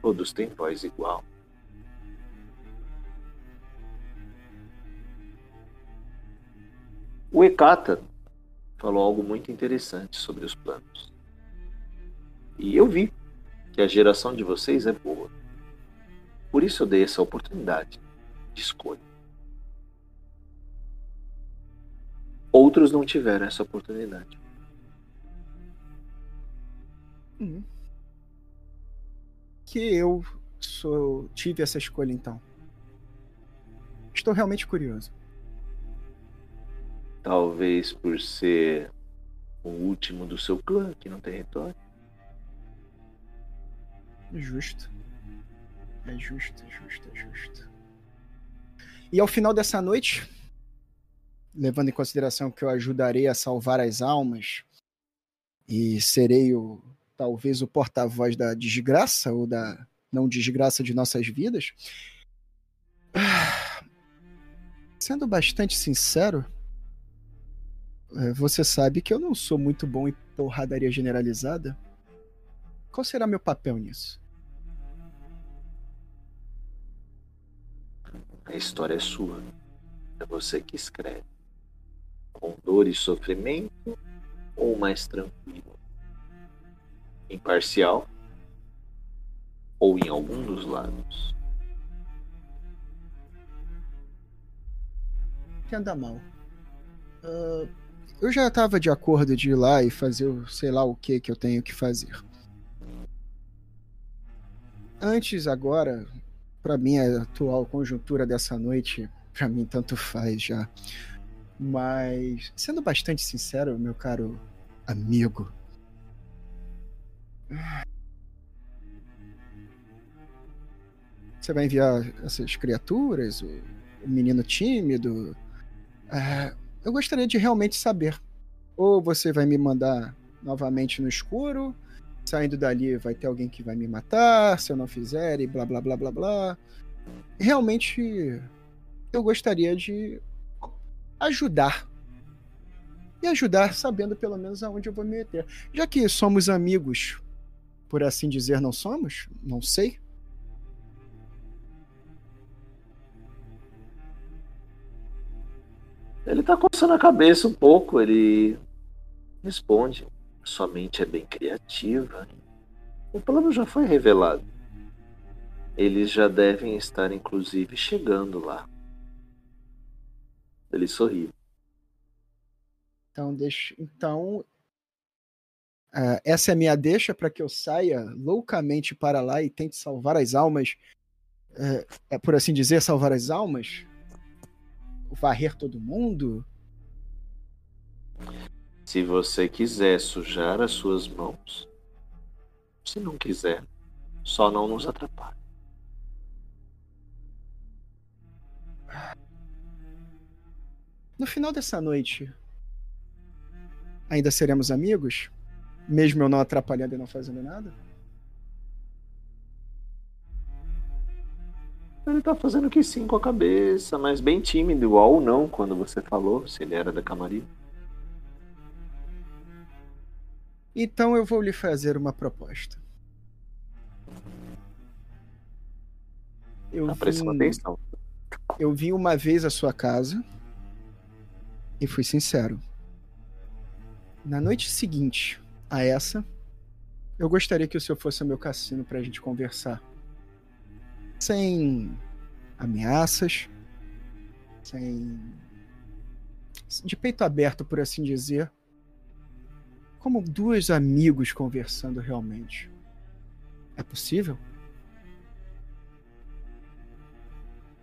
todos têm voz igual. O Ekata falou algo muito interessante sobre os planos. E eu vi que a geração de vocês é boa. Por isso eu dei essa oportunidade de escolha. Outros não tiveram essa oportunidade. Hum. Que eu sou, tive essa escolha então. Estou realmente curioso. Talvez por ser o último do seu clã aqui no território. Justo. É justo, é justo, é justo. E ao final dessa noite, levando em consideração que eu ajudarei a salvar as almas e serei o talvez o porta-voz da desgraça ou da não desgraça de nossas vidas. Sendo bastante sincero, é, você sabe que eu não sou muito bom em porradaria generalizada. Qual será meu papel nisso? A história é sua. É você que escreve. Com dor e sofrimento ou mais tranquilo? Imparcial ou em algum dos lados? Entenda mal. Uh, eu já estava de acordo de ir lá e fazer o sei lá o que que eu tenho que fazer. Antes, agora, para mim a atual conjuntura dessa noite, para mim tanto faz já. Mas sendo bastante sincero, meu caro amigo, você vai enviar essas criaturas, o, menino tímido. É, eu gostaria de realmente saber. Ou você vai me mandar novamente no escuro, saindo dali vai ter alguém que vai me matar se eu não fizer e blá blá blá blá blá. Realmente eu gostaria de ajudar. E ajudar sabendo pelo menos aonde eu vou me meter. Já que somos amigos, por assim dizer, não somos? Não sei. Ele tá coçando a cabeça um pouco, ele responde. Sua mente é bem criativa. O plano já foi revelado. Eles já devem estar, inclusive, chegando lá. Ele sorriu. Então, deixa. Então, uh, essa é a minha deixa para que eu saia loucamente para lá e tente salvar as almas. Uh, é por assim dizer, salvar as almas? Varrer todo mundo? Se você quiser sujar as suas mãos, se não quiser, só não nos atrapalhe. No final dessa noite, ainda seremos amigos? Mesmo eu não atrapalhando e não fazendo nada? Ele tá fazendo que sim com a cabeça, mas bem tímido, ou não, quando você falou, se ele era da camarim. Então eu vou lhe fazer uma proposta. Eu tá vim, atenção. Eu vim uma vez à sua casa e fui sincero. Na noite seguinte a essa, eu gostaria que o senhor fosse ao meu cassino para a gente conversar. Sem ameaças, sem. de peito aberto, por assim dizer como dois amigos conversando realmente. É possível?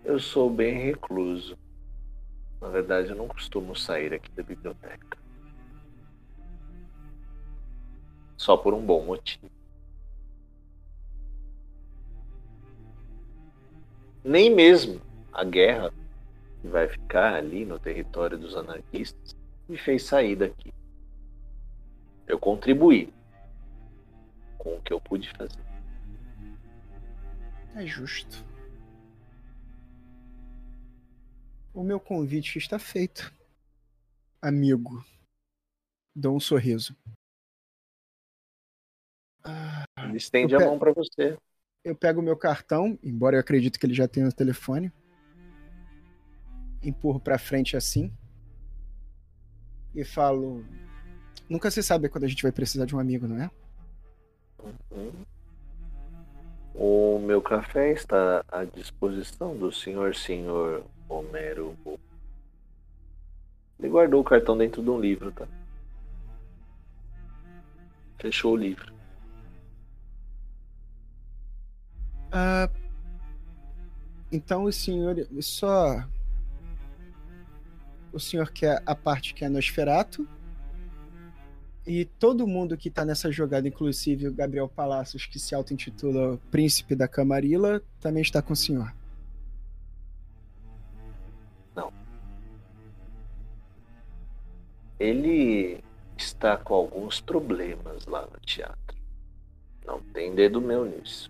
Eu sou bem recluso. Na verdade, eu não costumo sair aqui da biblioteca. Só por um bom motivo. Nem mesmo a guerra que vai ficar ali no território dos anarquistas me fez sair daqui. Eu contribuí com o que eu pude fazer. É justo. O meu convite está feito. Amigo. Dou um sorriso. Ah, ele estende a mão para você. Eu pego o meu cartão, embora eu acredite que ele já tenha o telefone. Empurro para frente assim. E falo: Nunca se sabe quando a gente vai precisar de um amigo, não é? Uhum. O meu café está à disposição do senhor, senhor Homero. Ele guardou o cartão dentro de um livro, tá? Fechou o livro. Ah, então o senhor só. O senhor quer a parte que é Nosferato? E todo mundo que tá nessa jogada, inclusive o Gabriel Palacios, que se auto-intitula Príncipe da Camarilla, também está com o senhor. Ele está com alguns problemas lá no teatro. Não tem dedo meu nisso.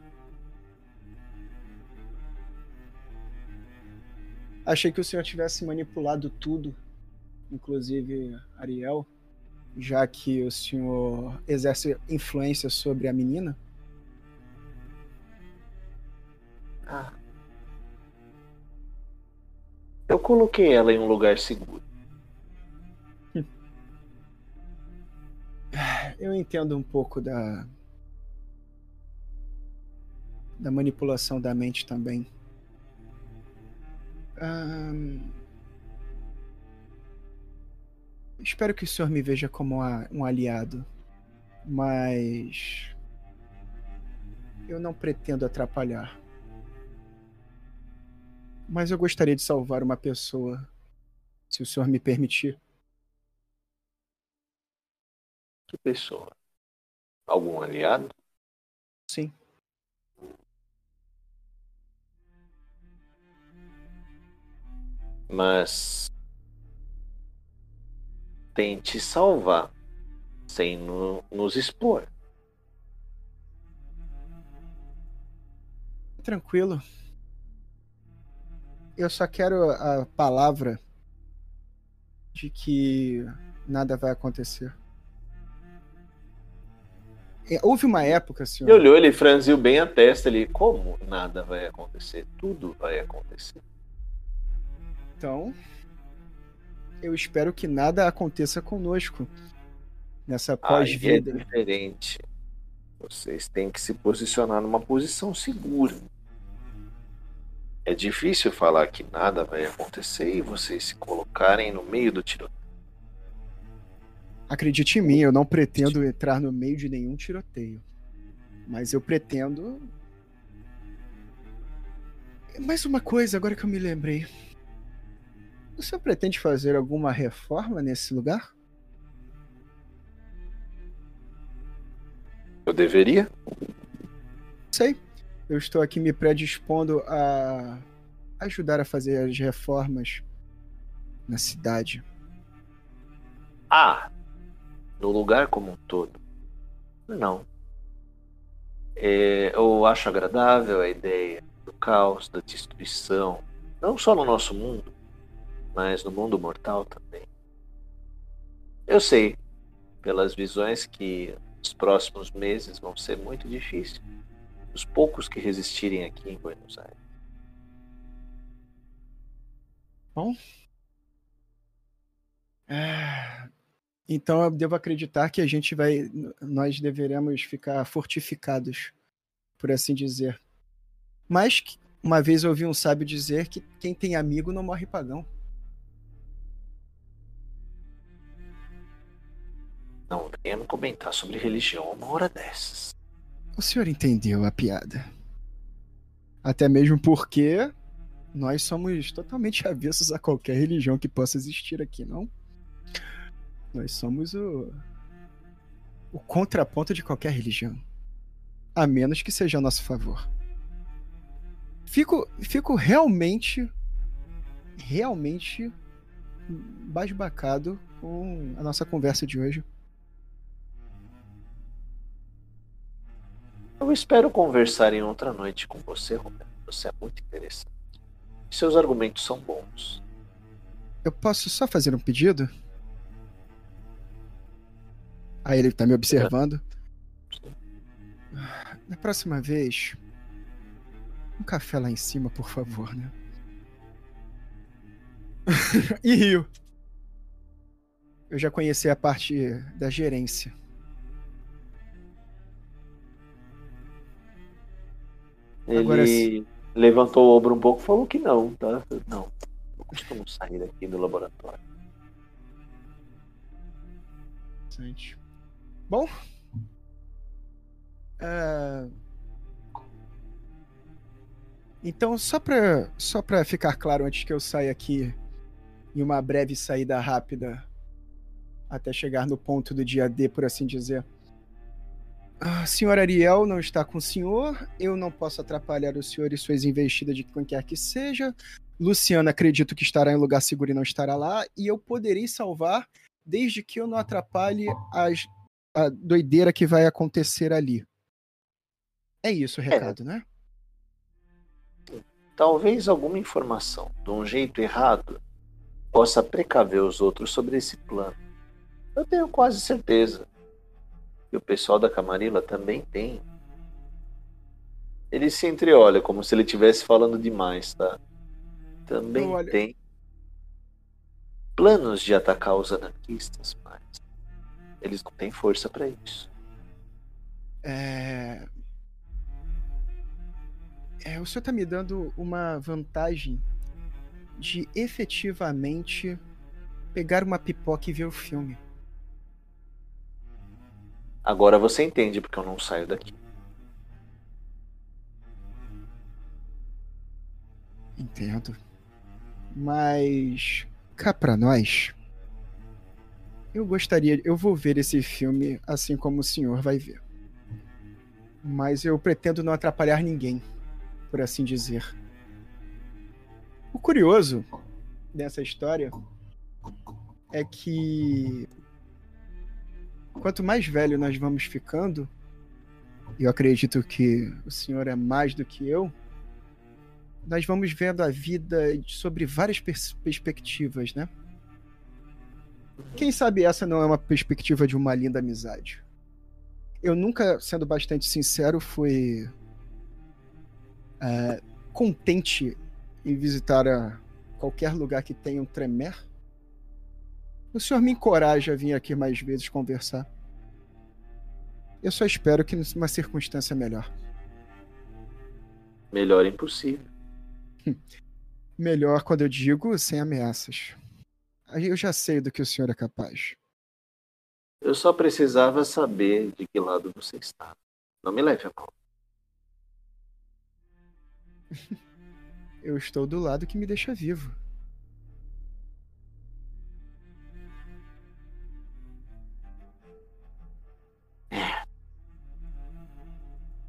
Achei que o senhor tivesse manipulado tudo, inclusive Ariel, já que o senhor exerce influência sobre a menina. Ah. Eu coloquei ela em um lugar seguro. Eu entendo um pouco da da manipulação da mente também. Espero que o senhor me veja como um aliado, mas eu não pretendo atrapalhar. Mas eu gostaria de salvar uma pessoa, se o senhor me permitir. Que pessoa? Algum aliado? Sim. Mas tente salvar sem no, nos expor. Tranquilo. Eu só quero a palavra de que nada vai acontecer. É, houve uma época, senhor. Ele olhou, ele franziu bem a testa ali. Como nada vai acontecer? Tudo vai acontecer. Então, eu espero que nada aconteça conosco nessa pós-vida. É diferente. Vocês têm que se posicionar numa posição segura. É difícil falar que nada vai acontecer e vocês se colocarem no meio do tiroteio. Acredite em mim, eu não pretendo entrar no meio de nenhum tiroteio. Mas eu pretendo. Mais uma coisa, agora que eu me lembrei. O senhor pretende fazer alguma reforma nesse lugar? Eu deveria? Sei. Eu estou aqui me predispondo a ajudar a fazer as reformas na cidade. Ah, no lugar como um todo. Não. É, eu acho agradável a ideia do caos, da destruição, não só no nosso mundo, mas no mundo mortal também. Eu sei, pelas visões, que os próximos meses vão ser muito difíceis. Os poucos que resistirem aqui em Buenos Aires. Bom. É... Então eu devo acreditar que a gente vai. Nós deveremos ficar fortificados, por assim dizer. Mas uma vez eu ouvi um sábio dizer que quem tem amigo não morre pagão. Não venha me comentar sobre religião uma hora dessas. O senhor entendeu a piada. Até mesmo porque nós somos totalmente (laughs) avessos a qualquer religião que possa existir aqui, não? Nós somos o. o contraponto de qualquer religião. A menos que seja a nosso favor. Fico, fico realmente. realmente. basbacado com a nossa conversa de hoje. Eu espero conversar em outra noite com você, Roberto. Você é muito interessante. Seus argumentos são bons. eu posso só fazer um pedido? Aí ele tá me observando. Na próxima vez, um café lá em cima, por favor, né? (laughs) e Rio. Eu já conheci a parte da gerência. Ele Agora levantou o ombro um pouco e falou que não, tá? Não, não costumo sair daqui do laboratório. Interessante. Bom. é, Então, só pra, só pra ficar claro antes que eu saia aqui em uma breve saída rápida até chegar no ponto do dia D, por assim dizer. A senhora Ariel não está com o senhor, eu não posso atrapalhar o senhor e suas investidas de quem quer que seja. Luciana, acredito que estará em lugar seguro e não estará lá, e eu poderei salvar desde que eu não atrapalhe as, a doideira que vai acontecer ali. É isso o recado, né? Talvez alguma informação, de um jeito errado, possa precaver os outros sobre esse plano. Eu tenho quase certeza. E o pessoal da Camarilla também tem. Ele se entreolha como se ele estivesse falando demais, tá? Também tem planos de atacar os anarquistas, eles não têm força para isso. É... é. O senhor tá me dando uma vantagem de efetivamente pegar uma pipoca e ver o filme. Agora você entende porque eu não saio daqui. Entendo. Mas cá pra nós. Eu gostaria, eu vou ver esse filme assim como o senhor vai ver. Mas eu pretendo não atrapalhar ninguém, por assim dizer. O curioso dessa história é que quanto mais velho nós vamos ficando, eu acredito que o senhor é mais do que eu, nós vamos vendo a vida sobre várias pers- perspectivas, né? Quem sabe essa não é uma perspectiva de uma linda amizade. Eu nunca, sendo bastante sincero, fui é, contente em visitar a qualquer lugar que tenha um Tremer. O senhor me encoraja a vir aqui mais vezes conversar. Eu só espero que numa circunstância melhor. Melhor impossível. Melhor quando eu digo sem ameaças. Eu já sei do que o senhor é capaz. Eu só precisava saber de que lado você está. Não me leve a mal. (laughs) Eu estou do lado que me deixa vivo.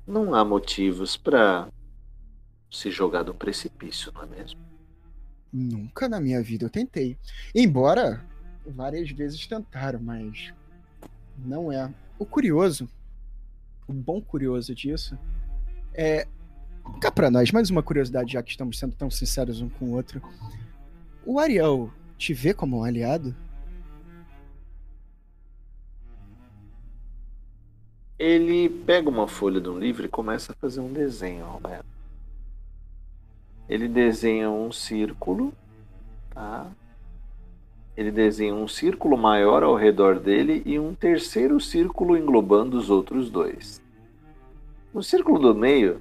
Não há motivos para se jogar do precipício, não é mesmo? Nunca na minha vida eu tentei. Embora várias vezes tentaram, mas não é. O curioso, o bom curioso disso é. Cá pra nós, mais uma curiosidade, já que estamos sendo tão sinceros um com o outro. O Ariel te vê como um aliado? Ele pega uma folha de um livro e começa a fazer um desenho, Romero. Ele desenha um círculo, tá? Ele desenha um círculo maior ao redor dele e um terceiro círculo englobando os outros dois. No círculo do meio,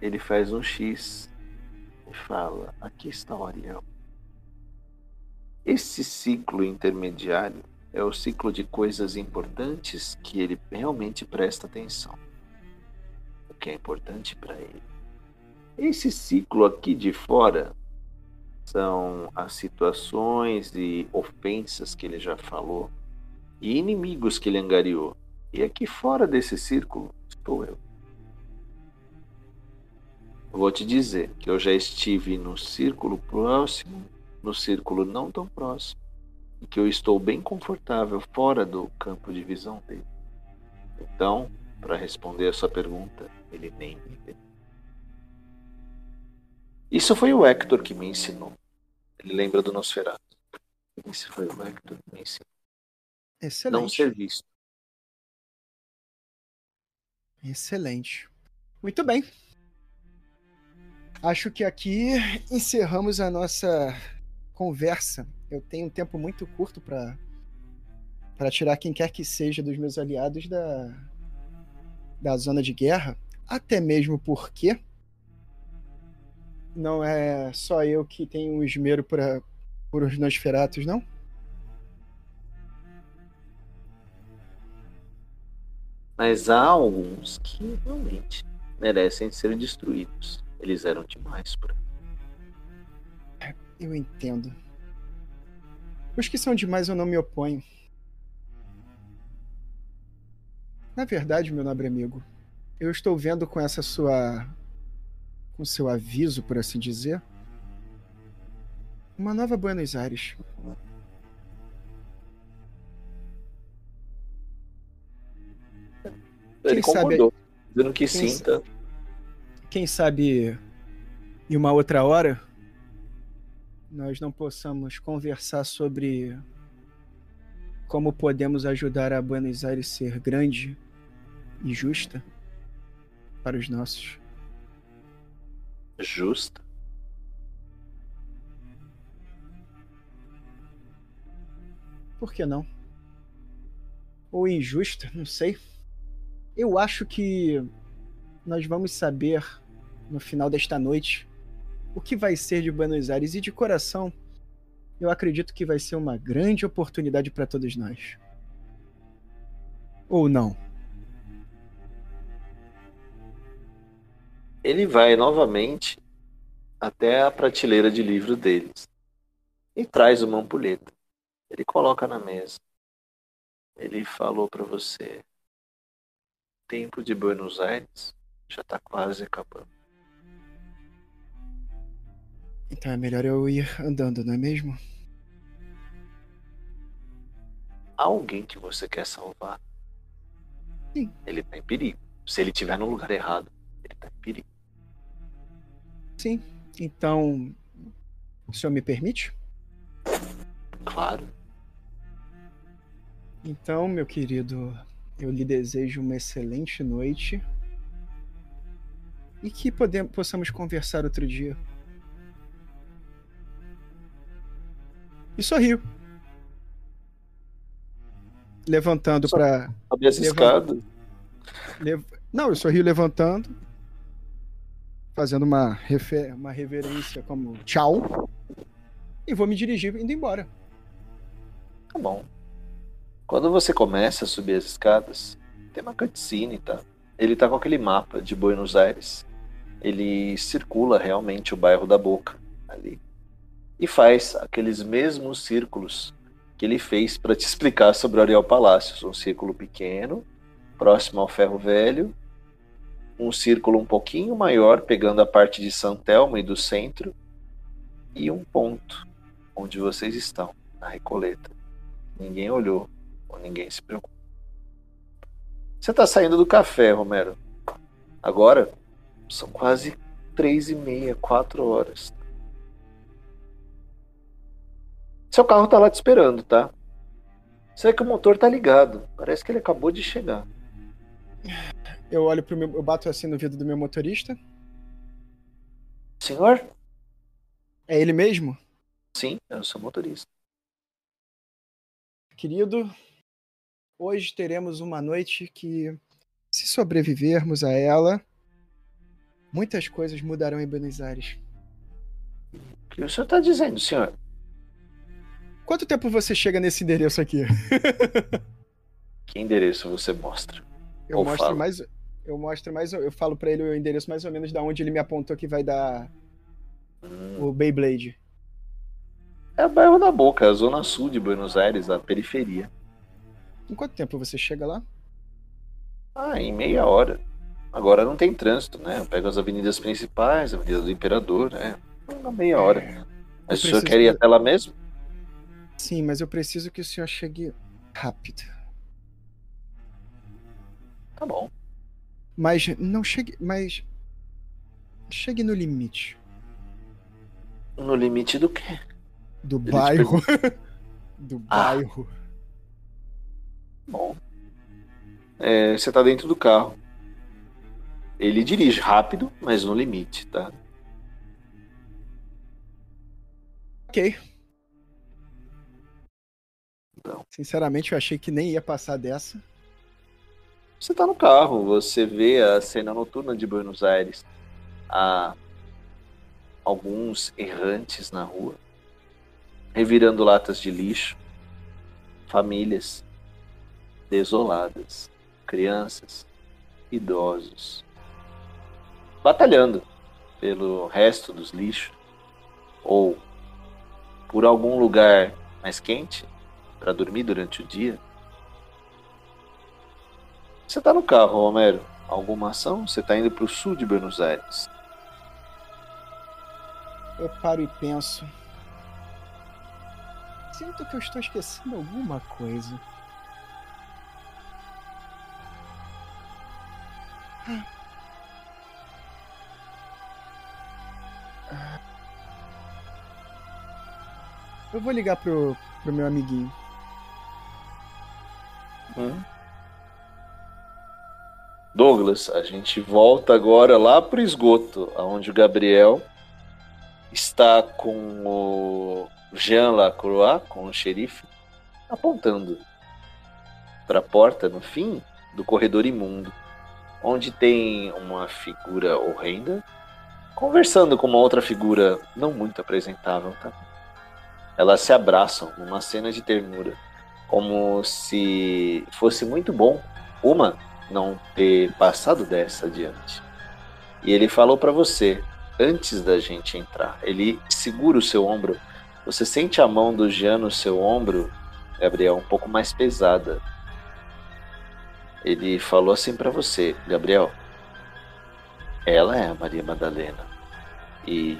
ele faz um X e fala: Aqui está o Ariel. Esse ciclo intermediário é o ciclo de coisas importantes que ele realmente presta atenção. O que é importante para ele. Esse ciclo aqui de fora são as situações e ofensas que ele já falou e inimigos que ele angariou. E aqui fora desse círculo estou eu. Vou te dizer que eu já estive no círculo próximo, no círculo não tão próximo e que eu estou bem confortável fora do campo de visão dele. Então, para responder a sua pergunta, ele nem me vê. Isso foi o Hector que me ensinou. Ele lembra do Nosferatu. Esse foi o Hector me ensinou. Excelente. Não ser visto. Excelente. Muito bem. Acho que aqui encerramos a nossa conversa. Eu tenho um tempo muito curto para para tirar quem quer que seja dos meus aliados da da zona de guerra, até mesmo porque não é só eu que tenho um esmero por, a, por os Nosferatos, não? Mas há alguns que realmente merecem ser destruídos. Eles eram demais por aí. Eu entendo. Os que são demais eu não me oponho. Na verdade, meu nobre amigo, eu estou vendo com essa sua. Com seu aviso, por assim dizer, uma nova Buenos Aires. Ele Quem sabe- concordou, dizendo que quem sim, tá? Quem sabe em uma outra hora nós não possamos conversar sobre como podemos ajudar a Buenos Aires ser grande e justa para os nossos. Justa. Por que não? Ou injusta, não sei. Eu acho que nós vamos saber no final desta noite o que vai ser de Buenos Aires e de coração. Eu acredito que vai ser uma grande oportunidade para todos nós. Ou não? Ele vai novamente até a prateleira de livro deles e traz uma ampulheta. Ele coloca na mesa. Ele falou para você: o tempo de Buenos Aires já está quase acabando. Então é melhor eu ir andando, não é mesmo? Há alguém que você quer salvar. Sim. Ele está em perigo. Se ele estiver no lugar errado, ele está em perigo. Sim. Então, o senhor me permite? Claro. Então, meu querido, eu lhe desejo uma excelente noite e que podem- possamos conversar outro dia. E sorriu. Levantando para. Sobe as Levanta. escadas. Não, eu sorri levantando, fazendo uma, refer... uma reverência como tchau, e vou me dirigir indo embora. Tá bom. Quando você começa a subir as escadas, tem uma cutscene, tá? Ele tá com aquele mapa de Buenos Aires. Ele circula realmente o bairro da Boca ali. E faz aqueles mesmos círculos que ele fez para te (laughs) explicar sobre Ariel Palácios. Um círculo pequeno, próximo ao Ferro Velho. Um círculo um pouquinho maior, pegando a parte de Santelmo e do centro. E um ponto onde vocês estão, na Recoleta. Ninguém olhou, ou ninguém se preocupou. Você tá saindo do café, Romero. Agora são quase três e meia, quatro horas. Seu carro tá lá te esperando, tá? Vê que o motor tá ligado. Parece que ele acabou de chegar. Eu olho pro meu. Eu bato assim no vidro do meu motorista. Senhor? É ele mesmo? Sim, o seu motorista. Querido, hoje teremos uma noite que, se sobrevivermos a ela, muitas coisas mudarão em Buenos Aires. O que o senhor tá dizendo, senhor? Quanto tempo você chega nesse endereço aqui? (laughs) Que endereço você mostra? Eu Ou mostro mais. Eu mostro mais. Eu falo pra ele o endereço mais ou menos da onde ele me apontou que vai dar o Beyblade. é o bairro da Boca, a zona sul de Buenos Aires, a periferia. Em quanto tempo você chega lá? Ah, em meia hora. Agora não tem trânsito, né? Eu pego as avenidas principais, a Avenida do Imperador, né? Uma meia hora. Mas o senhor quer ir até lá mesmo? Sim, mas eu preciso que o senhor chegue rápido. Tá bom. Mas não chegue. Mas. Chegue no limite. No limite do quê? Do bairro. (laughs) Do Ah. bairro. Bom. É, você tá dentro do carro. Ele dirige rápido, mas no limite, tá? Ok. Então. Sinceramente, eu achei que nem ia passar dessa. Você tá no carro, você vê a cena noturna de Buenos Aires. Há alguns errantes na rua, revirando latas de lixo, famílias desoladas, crianças, idosos, batalhando pelo resto dos lixos ou por algum lugar mais quente para dormir durante o dia. Você tá no carro, Romero. Alguma ação? Você tá indo pro sul de Buenos Aires. Eu paro e penso. Sinto que eu estou esquecendo alguma coisa. Eu vou ligar pro, pro meu amiguinho. Douglas, a gente volta agora lá pro esgoto, onde o Gabriel está com o Jean Lacroix, com o xerife, apontando para a porta no fim do corredor imundo, onde tem uma figura horrenda conversando com uma outra figura não muito apresentável, tá? Elas se abraçam numa cena de ternura, como se fosse muito bom uma não ter passado dessa adiante. E ele falou para você antes da gente entrar. Ele segura o seu ombro. Você sente a mão do Jean no seu ombro, Gabriel, um pouco mais pesada. Ele falou assim para você, Gabriel. Ela é a Maria Madalena. E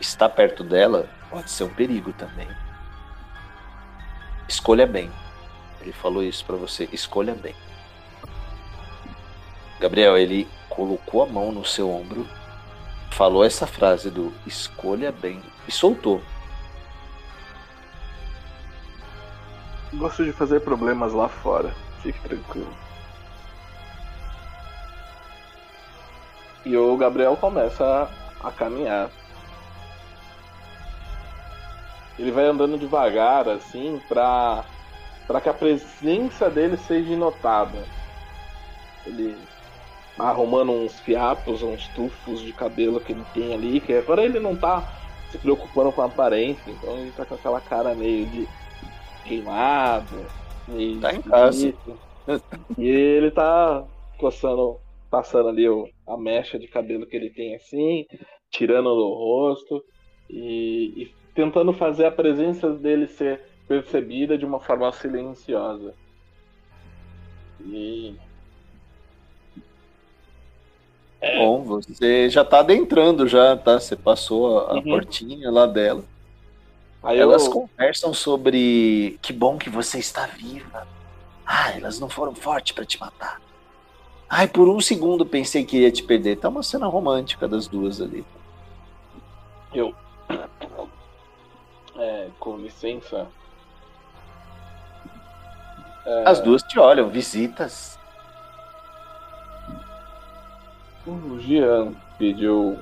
estar perto dela pode ser um perigo também. Escolha bem. Ele falou isso para você. Escolha bem. Gabriel, ele colocou a mão no seu ombro, falou essa frase do escolha bem e soltou. Gosto de fazer problemas lá fora. Fique tranquilo. E o Gabriel começa a, caminhar. Ele vai andando devagar, assim, pra, pra que a presença dele seja notada. Ele arrumando uns fiapos, uns tufos de cabelo que ele tem ali, que agora ele não tá se preocupando com a aparência, então ele tá com aquela cara meio de queimado, meio Tá em casa. E ele tá coçando, passando ali o, a mecha de cabelo que ele tem assim, tirando do rosto e, e tentando fazer a presença dele ser percebida de uma forma silenciosa. E É. Bom, você já tá adentrando já, tá? Você passou a, Uhum. portinha lá dela. aí Elas eu, conversam sobre que bom que você está viva. Ah, elas não foram fortes pra te matar. Ai, por um segundo pensei que ia te perder. Tá uma cena romântica das duas ali. eu é, com licença. É, As duas te olham, visitas. O Gian pediu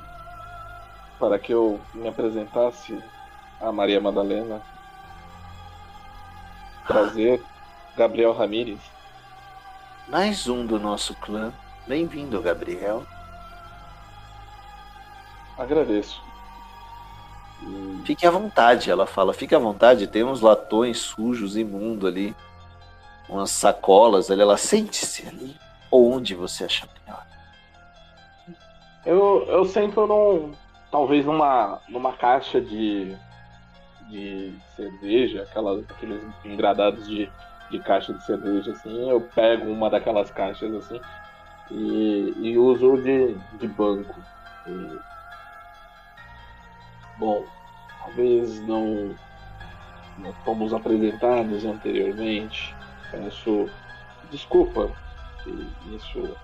para que eu me apresentasse a Maria Madalena. Prazer, Gabriel Ramírez. Mais um do nosso clã. Bem-vindo, Gabriel. Agradeço. Fique à vontade, ela fala. Fique à vontade, tem uns latões sujos, imundo ali. Umas sacolas ali. Ela sente-se ali. Ou onde você achar melhor. Eu, eu sento num. Talvez numa, numa caixa de. de cerveja, aquelas, aqueles engradados de, de caixa de cerveja, assim. Eu pego uma daquelas caixas assim e, e uso de, de banco. E, bom, talvez não, não fomos apresentados anteriormente. Peço desculpa se isso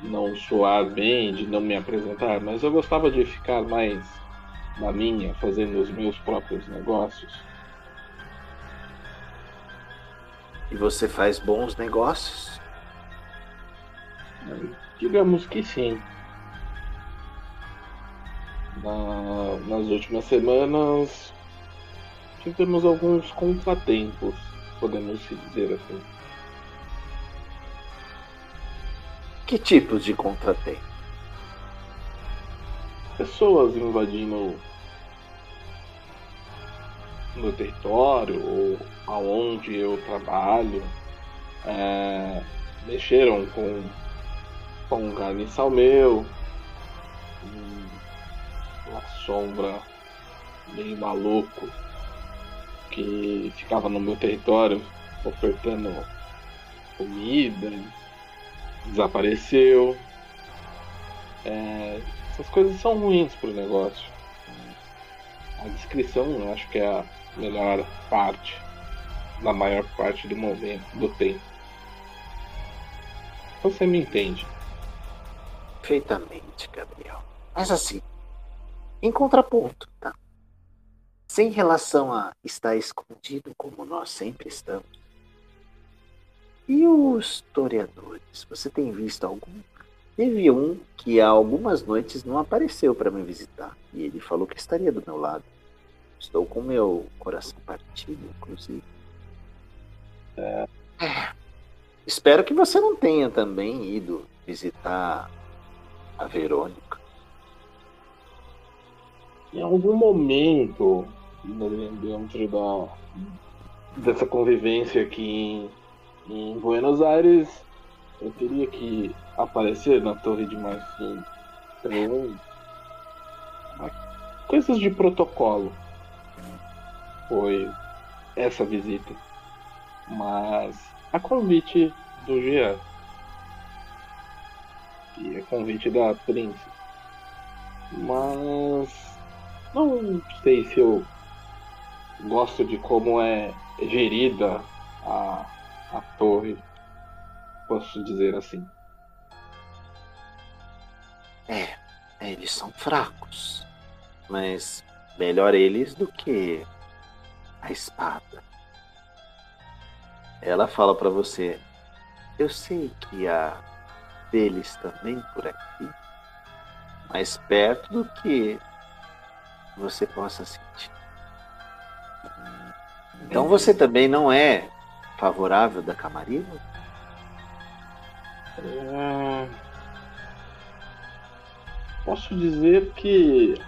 não soar bem, de não me apresentar, mas eu gostava de ficar mais na minha, fazendo os meus próprios negócios. E você faz bons negócios? Digamos que sim. Na, nas últimas semanas tivemos alguns contratempos, podemos dizer assim. Que tipos de contratempo? Pessoas invadindo meu território ou aonde eu trabalho é, mexeram com, com um garniçal meu, uma sombra meio maluco que ficava no meu território ofertando comida, desapareceu. É, essas coisas são ruins pro negócio. A descrição eu acho que é a melhor parte, na maior parte do momento, do tempo. Você me entende? Perfeitamente, Gabriel. Mas assim, em contraponto, tá? Sem relação a estar escondido como nós sempre estamos. E os historiadores? Você tem visto algum? Teve um que há algumas noites não apareceu para me visitar. E ele falou que estaria do meu lado. Estou com meu coração partido, inclusive. É. Espero que você não tenha também ido visitar a Verônica. Em algum momento, dentro da, dessa convivência aqui em, em Buenos Aires, eu teria que aparecer na Torre de Marfim. Então, coisas de protocolo foi essa visita, mas a convite do Jean e a convite da Prince. Mas não sei se eu gosto de como é gerida a, a torre, posso dizer assim. É, eles são fracos, mas melhor eles do que a espada. Ela fala para você: Eu sei que há deles também por aqui, mais perto do que você possa sentir. Então você também não é favorável da Camarilla? É... Posso dizer que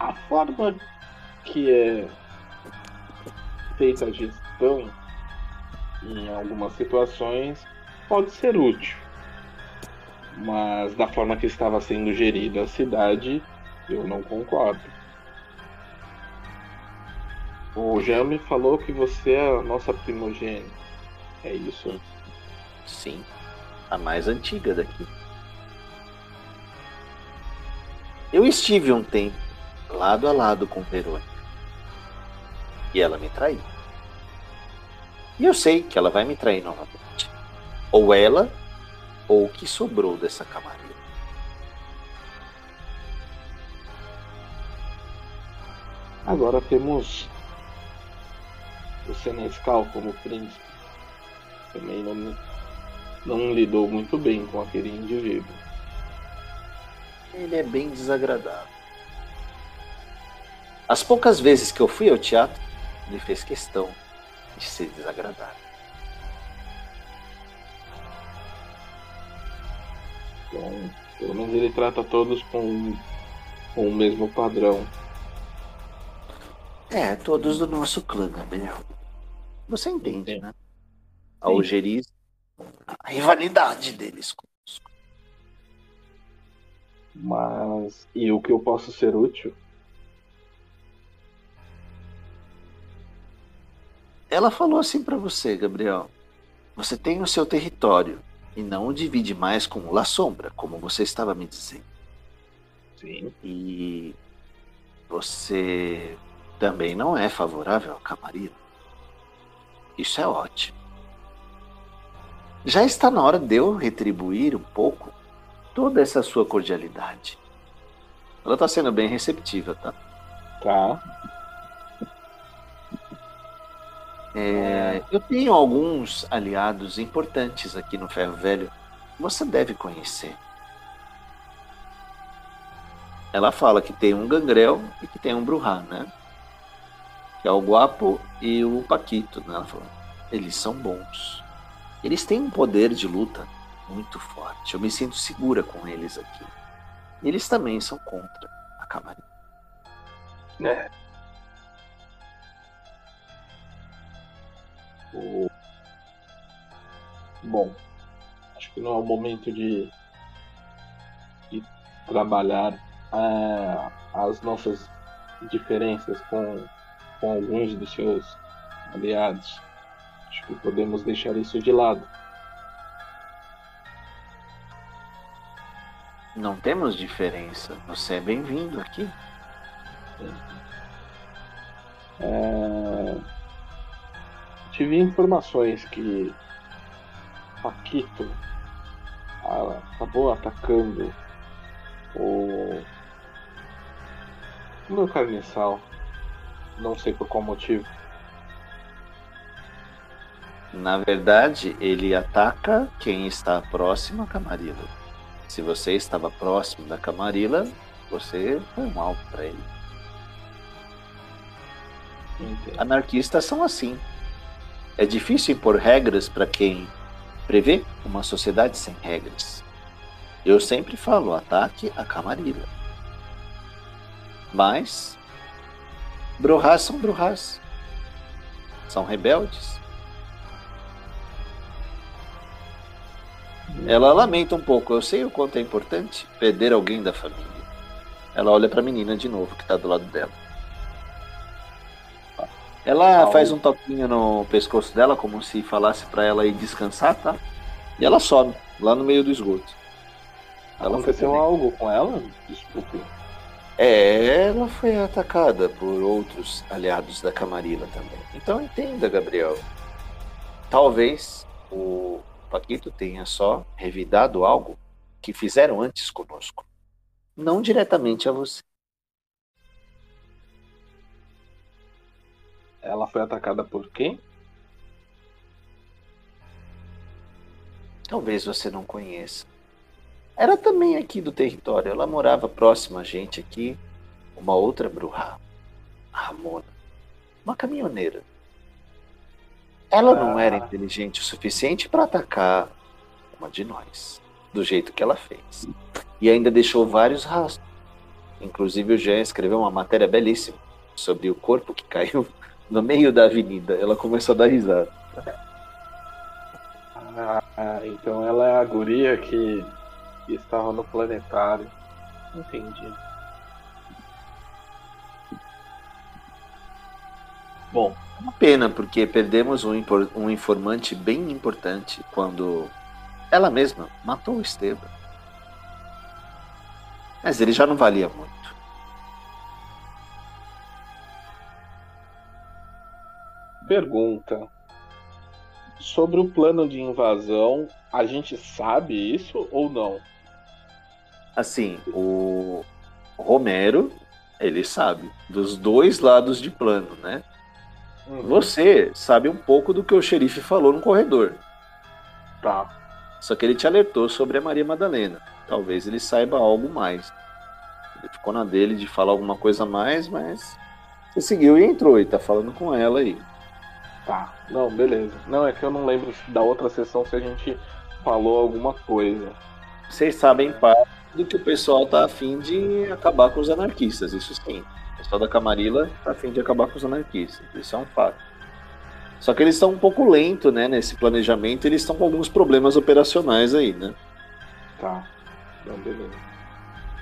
a forma que é feita a gestão em algumas situações pode ser útil. Mas da forma que estava sendo gerida a cidade, eu não concordo. O Jean me falou que você é a nossa primogênita. É isso? Sim, a mais antiga daqui. Eu estive um tempo lado a lado com Verônica. E ela me traiu. E eu sei que ela vai me trair novamente. Ou ela, ou o que sobrou dessa camarinha. Agora temos o Senescal como príncipe. Também não, não lidou muito bem com aquele indivíduo. Ele é bem desagradável. As poucas vezes que eu fui ao teatro, ele fez questão de ser desagradável. Então, pelo menos ele trata todos com, com o mesmo padrão. É, todos do nosso clã, Gabriel. Você entende, Sim. né? A Algeris, a rivalidade deles conosco. Mas, e o que eu posso ser útil? Ela falou assim para você, Gabriel. Você tem o seu território e não o divide mais com La Sombra, como você estava me dizendo. Sim. E você também não é favorável ao Camarilla. Isso é ótimo. Já está na hora de eu retribuir um pouco toda essa sua cordialidade. Ela está sendo bem receptiva, tá? Tá. É, eu tenho alguns aliados importantes aqui no Ferro Velho. Você deve conhecer. Ela fala que tem um Gangrel e que tem um Bruhá, né? Que é o Guapo e o Paquito, né? Ela fala, eles são bons. Eles têm um poder de luta muito forte. Eu me sinto segura com eles aqui. Eles também são contra a Camarinha. É. O... Bom, acho que não é o momento de, de trabalhar é, as nossas diferenças com, com alguns dos seus aliados. Acho que podemos deixar isso de lado. Não temos diferença. Você é bem-vindo aqui. É... Tive informações que Paquito acabou atacando o o meu carniçal. Não sei por qual motivo. Na verdade, ele ataca quem está próximo à Camarilla. Se você estava próximo da Camarilla, você foi um alvo para ele. Entendo. Anarquistas são assim. É difícil impor regras para quem prevê uma sociedade sem regras. Eu sempre falo, ataque a Camarilla. Mas Bruhás são Bruhás. São rebeldes. Ela lamenta um pouco. Eu sei o quanto é importante perder alguém da família. Ela olha para a menina de novo que está do lado dela. Ela faz um toquinho no pescoço dela, como se falasse para ela ir descansar, tá? E ela some lá no meio do esgoto. Ela Aconteceu algo com ela? Desculpe. É, ela foi atacada por outros aliados da Camarilla também. Então entenda, Gabriel. Talvez o Paquito tenha só revidado algo que fizeram antes conosco. Não diretamente a você. Ela foi atacada por quem? Talvez você não conheça. Era também aqui do território. Ela morava próxima a gente aqui. Uma outra bruxa, a Ramona. Uma caminhoneira. Ela não Ah. era inteligente o suficiente para atacar uma de nós. Do jeito que ela fez. E ainda deixou vários rastros. Inclusive o Jean escreveu uma matéria belíssima sobre o corpo que caiu (laughs) no meio da avenida. Ela começou a dar risada. Ah, então ela é a guria que, que estava no planetário. Entendi. Bom, Uma pena, porque perdemos um, um informante bem importante quando ela mesma matou o Esteban. Mas ele já não valia muito. pergunta. Sobre o plano de invasão, a gente sabe isso ou não? Assim, o Romero, ele sabe, dos dois lados de plano, né? Você sabe um pouco do que o xerife falou no corredor. Tá. Só que ele te alertou sobre a Maria Madalena. Talvez ele saiba algo mais. Ele ficou na dele de falar alguma coisa a mais, mas você seguiu e entrou e tá falando com ela aí. Tá. Não, beleza. Não, é que eu não lembro da outra sessão se a gente falou alguma coisa. Vocês sabem parte do que o pessoal tá afim de acabar com os anarquistas, isso sim. O pessoal da Camarilla tá afim de acabar com os anarquistas, isso é um fato. Só que eles estão um pouco lentos, né, nesse planejamento, eles estão com alguns problemas operacionais aí, né? Tá. Não, beleza.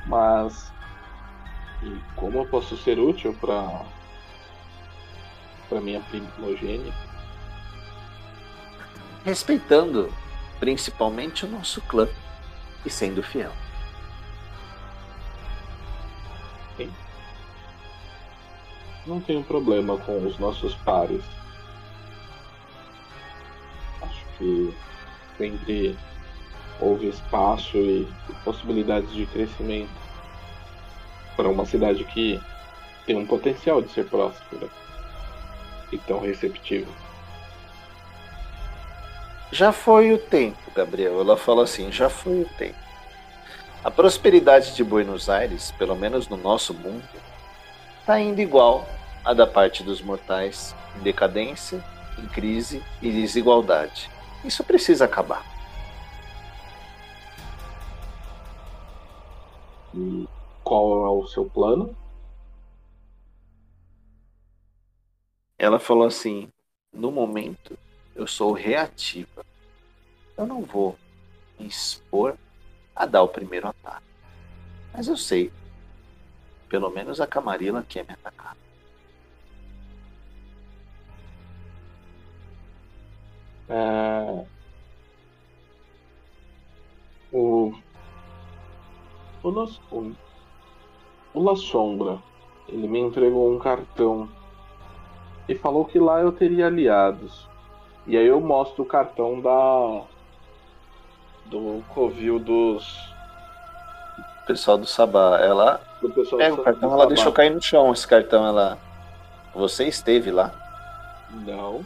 Mas. E como eu posso ser útil pra. pra minha primogênita? Respeitando principalmente o nosso clã e sendo fiel. Não tenho problema com os nossos pares. Acho que sempre houve espaço e possibilidades de crescimento para uma cidade que tem um potencial de ser próspera e tão receptiva. Já foi o tempo, Gabriel. Ela fala assim: já foi o tempo. A prosperidade de Buenos Aires, pelo menos no nosso mundo, está indo igual à da parte dos mortais, em decadência, em crise e desigualdade. Isso precisa acabar. E qual é o seu plano? Ela falou assim: no momento eu sou reativa. Eu não vou me expor a dar o primeiro ataque. Mas eu sei, pelo menos a Camarilla quer me atacar. É... O... O, nosso... o La Sombra, ele me entregou um cartão e falou que lá eu teria aliados. E aí eu mostro o cartão da. do Covil dos. Pessoal do Sabá, ela Do pessoal pega do o cartão, do ela Sabá. deixou cair no chão esse cartão, ela. Você esteve lá? Não.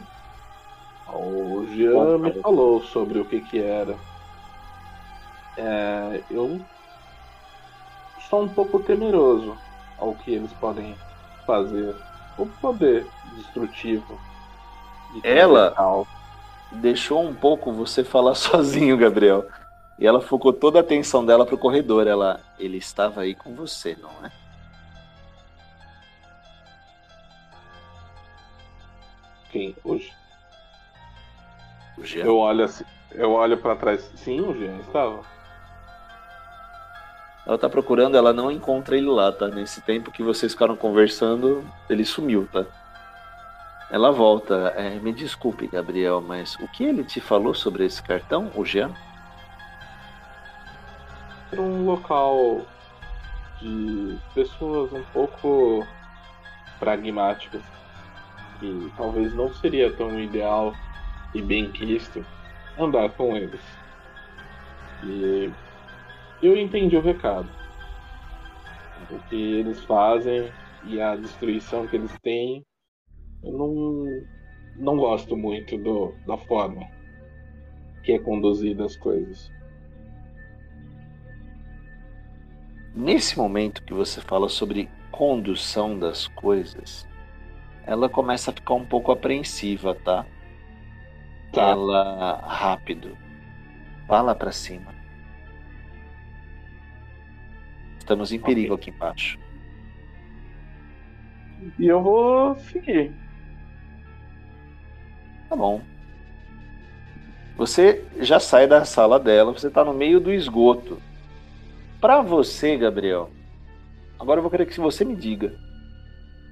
O Jean me falou sobre o que que era. É, eu sou um pouco temeroso ao que eles podem fazer. O poder destrutivo. de Ela? Deixou um pouco você falar (laughs) sozinho, Gabriel. E ela focou toda a atenção dela pro corredor. Ela, ele estava aí com você, não é? Quem? Hoje. O Jean. Eu olho assim, eu olho para trás. Sim, o Jean estava. Ela tá procurando, ela não encontra ele lá, tá? Nesse tempo que vocês ficaram conversando, ele sumiu, tá? Ela volta. É, me desculpe, Gabriel, mas o que ele te falou sobre esse cartão, o Jean? Era um local de pessoas um pouco pragmáticas que talvez não seria tão ideal e bem quisto andar com eles. E eu entendi o recado. O que eles fazem e a destruição que eles têm, eu não, não gosto muito do, da forma que é conduzida as coisas. Nesse momento que você fala sobre condução das coisas, ela começa a ficar um pouco apreensiva, tá? Tá. Ela rápido. Fala pra cima. Estamos em perigo aqui embaixo. E eu vou seguir. Tá bom. Você já sai da sala dela, você tá no meio do esgoto. Pra você, Gabriel, agora eu vou querer que você me diga.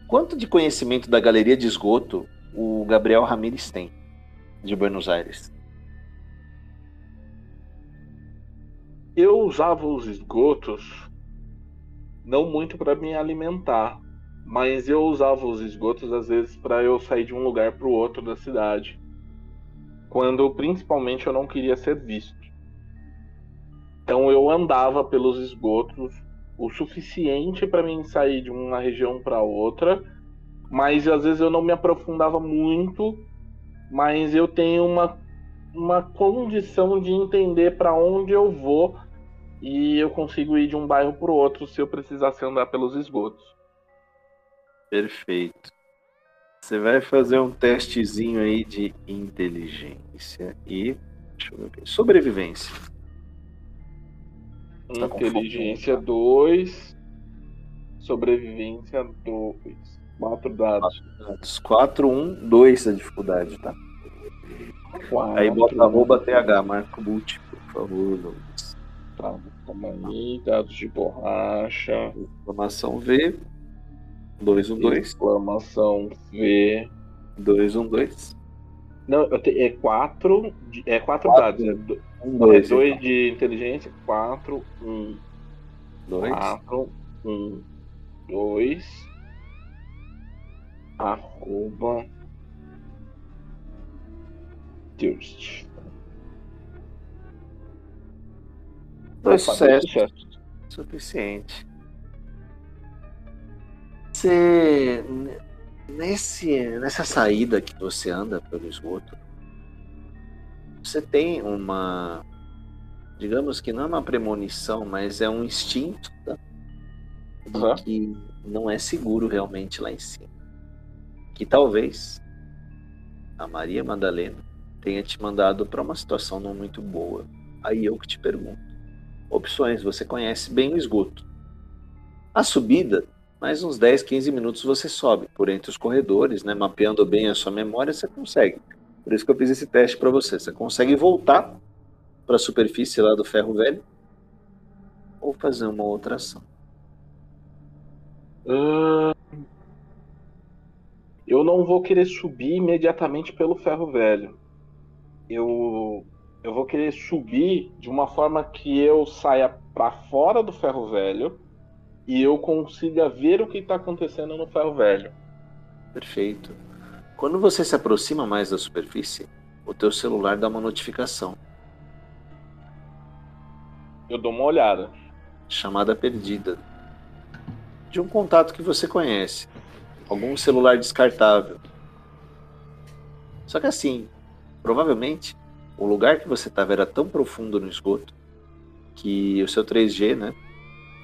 Quanto de conhecimento da galeria de esgoto o Gabriel Ramírez tem de Buenos Aires? Eu usava os esgotos não muito para me alimentar, mas eu usava os esgotos às vezes para eu sair de um lugar para o outro da cidade. Quando principalmente eu não queria ser visto. Então eu andava pelos esgotos o suficiente para mim sair de uma região para outra, mas às vezes eu não me aprofundava muito, mas eu tenho uma uma condição de entender para onde eu vou e eu consigo ir de um bairro para o outro se eu precisasse andar pelos esgotos. Perfeito. Você vai fazer um testezinho aí de inteligência e deixa eu ver aqui, sobrevivência. Tá com Inteligência 2, sobrevivência 2. Quatro dados. Dados 4, 1, 2 a dificuldade, tá? Aí bota arroba TH, marca o multi, por favor. Tá, calma aí, dados de borracha. Exclamação V, 212, Exclamação V. 212, Não, eu te, é 4 é quatro Quatro. dados. É 2 é 2, dois de inteligência, 4, 1, 2, 4, 1, 2. Arroba. Thirst. dois sucessos, sucessos. suficiente. Você. Nesse, nessa saída que você anda pelo esgoto, você tem uma. Digamos que não é uma premonição, mas é um instinto tá? Uhum. que não é seguro realmente lá em cima. Que talvez a Maria Madalena tenha te mandado para uma situação não muito boa. Aí eu que te pergunto. Opções, você conhece bem o esgoto. A subida, mais uns 10, 15 minutos você sobe por entre os corredores, né? Mapeando bem a sua memória, você consegue. Por isso que eu fiz esse teste para você. Você consegue voltar para a superfície lá do ferro velho ou fazer uma outra ação. Ah, eu não vou querer subir imediatamente pelo ferro velho. Eu, eu vou querer subir de uma forma que eu saia para fora do ferro velho e eu consiga ver o que está acontecendo no ferro velho. Perfeito. Quando você se aproxima mais da superfície, o teu celular dá uma notificação, Eu dou uma olhada. chamada perdida, de um contato que você conhece, algum celular descartável. Só que assim, provavelmente o lugar que você estava era tão profundo no esgoto que o seu 3G, né,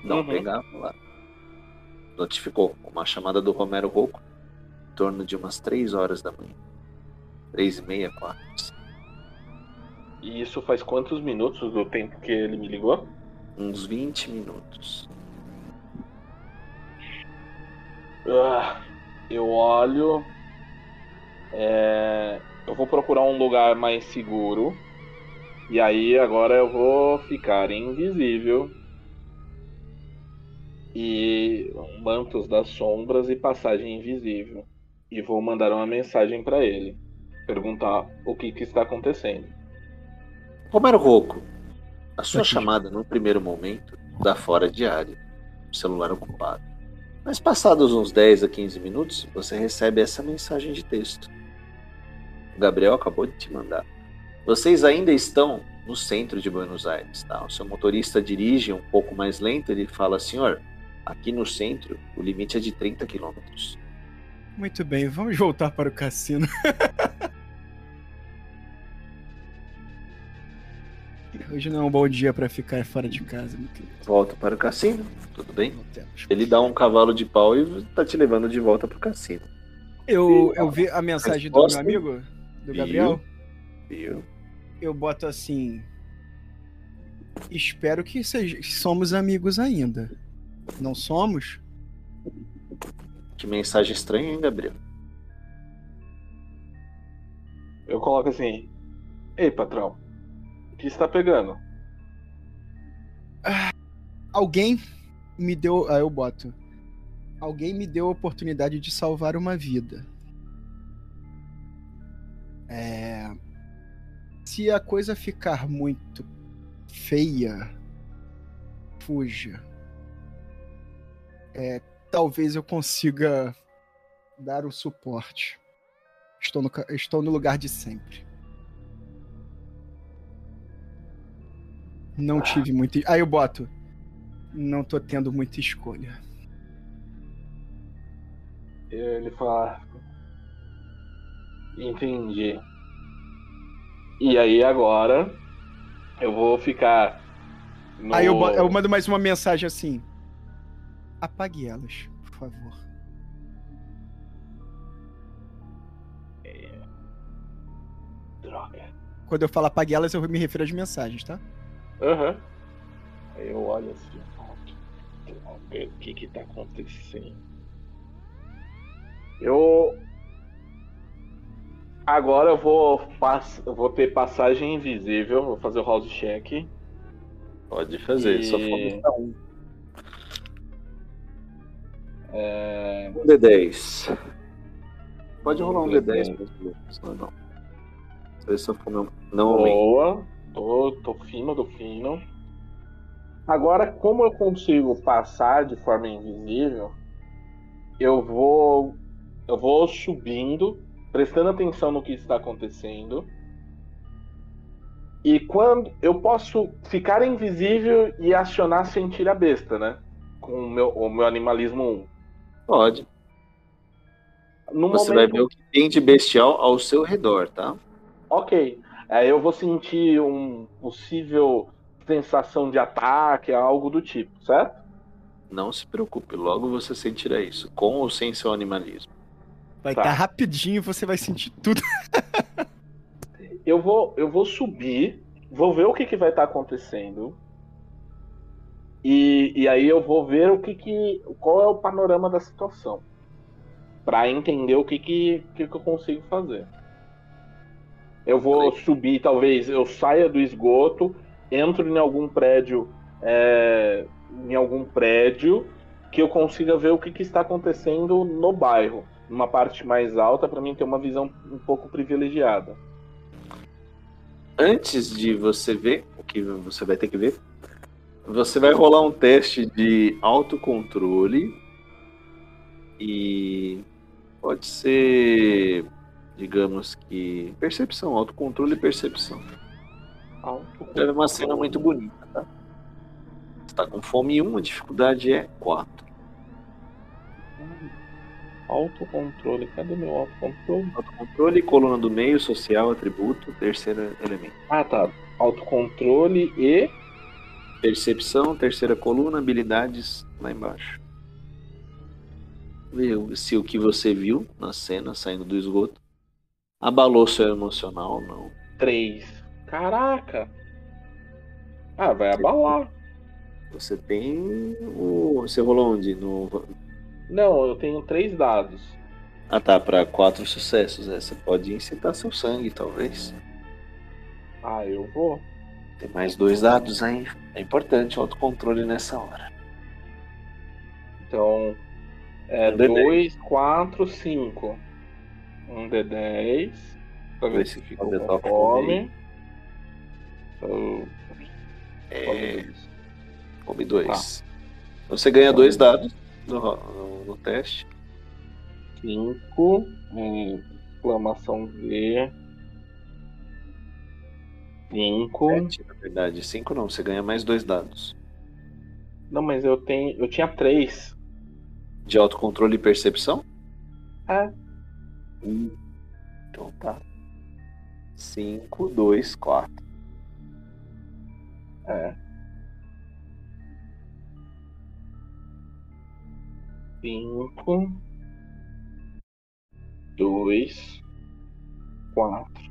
não Uhum. pegava lá. Notificou uma chamada do Romero Rocco em torno de umas 3 horas da manhã. 3 e meia, 4. E isso faz quantos minutos do tempo que ele me ligou? Uns 20 minutos. Ah, eu olho. é, eu vou procurar um lugar mais seguro. E aí agora eu vou ficar invisível. E mantos das sombras e passagem invisível. E vou mandar uma mensagem para ele. Perguntar o que, que está acontecendo. Romero Rocco, a sua Aqui. chamada no primeiro momento dá fora de área, o celular ocupado. Mas passados uns 10 a 15 minutos, você recebe essa mensagem de texto. O Gabriel acabou de te mandar. Vocês ainda estão no centro de Buenos Aires, tá? O seu motorista dirige um pouco mais lento, ele fala, senhor, aqui no centro o limite é de 30 quilômetros. Muito bem, vamos voltar para o cassino. (laughs) Hoje não é um bom dia para ficar fora de casa, meu querido. Volta para o cassino, tudo bem? Ele dá um cavalo de pau e tá te levando de volta pro cassino. Eu, eu vi a mensagem do meu amigo, do? Gabriel. Viu? Eu boto assim. Espero que seja, que somos amigos ainda. Não somos? Que mensagem estranha, hein, Gabriel? Eu coloco assim: Ei, patrão, que está pegando? Alguém me deu. Aí eu boto. Alguém me deu a oportunidade de salvar uma vida. É. Se a coisa ficar muito feia, fuja. É, talvez eu consiga dar o suporte. Estou no, estou no lugar de sempre. Não tive muito. Aí eu boto. Não tô tendo muita escolha. Ele fala. Entendi. E aí agora eu vou ficar. No... Aí eu, eu mando mais uma mensagem assim. Apague elas, por favor. Droga. Quando eu falo apague elas, eu me refiro às mensagens, tá? Aham. Aí eu olho assim. "Ok, O que que tá acontecendo? Eu. Agora eu vou, pass... eu vou ter passagem invisível, vou fazer o house check. Pode fazer, E- só falta um. É... Um D10. Pode rolar um Um D10, D10. mesmo, senão não. Só for não, não aumenta. Boa. Tô, tô fino, tô fino. Agora, como eu consigo passar de forma invisível, eu vou. Eu vou subindo, prestando atenção no que está acontecendo. E quando. Eu posso ficar invisível e acionar sentir a besta, né? Com o meu, o meu animalismo 1. Pode. No Você momento... vai ver o que tem de bestial ao seu redor, tá? Ok. É, eu vou sentir um possível sensação de ataque, algo do tipo, certo? Não se preocupe, logo você sentirá isso, com ou sem seu animalismo. Vai Tá. estar rapidinho, você vai sentir tudo. (laughs) Eu vou, eu vou subir, vou ver o que, que vai estar acontecendo. E, e aí eu vou ver o que, que qual é o panorama da situação. Pra entender o que, que, que, que eu consigo fazer. Eu vou subir, talvez eu saia do esgoto, entro em algum prédio, é, em algum prédio, que eu consiga ver o que, que está acontecendo no bairro. Numa parte mais alta, pra mim ter uma visão um pouco privilegiada. Antes de você ver o que você vai ter que ver, você vai rolar um teste de autocontrole e pode ser, digamos que, percepção, autocontrole e percepção. É uma cena muito bonita, tá? Você tá com fome 1, a dificuldade é 4. Autocontrole, cadê meu autocontrole? Autocontrole, coluna do meio, social, atributo, terceiro elemento. Ah, tá. Autocontrole e. Percepção, terceira coluna, habilidades lá embaixo. Vê se o que você viu na cena saindo do esgoto abalou seu emocional ou não. 3. Caraca! Ah, vai abalar. Você tem o. Você rolou onde? No... Não, eu tenho três dados. Ah tá, pra quatro sucessos. É. Você pode incitar seu sangue, talvez. Ah, eu vou. Tem mais dois dados aí. É importante o autocontrole nessa hora. Então. É Um D10. 2, 4, 5. Um D10. Pra ver se fica com fome. Então, É, come dois. Você ganha dois dados no, no- no teste. 5. Exclamação V. 5. Sete, na verdade. Cinco não, você ganha mais dois dados. Não, mas eu tenho. Eu tinha 3. De autocontrole e percepção? É. Então tá. Cinco, dois, quatro. É. Cinco. Dois. Quatro.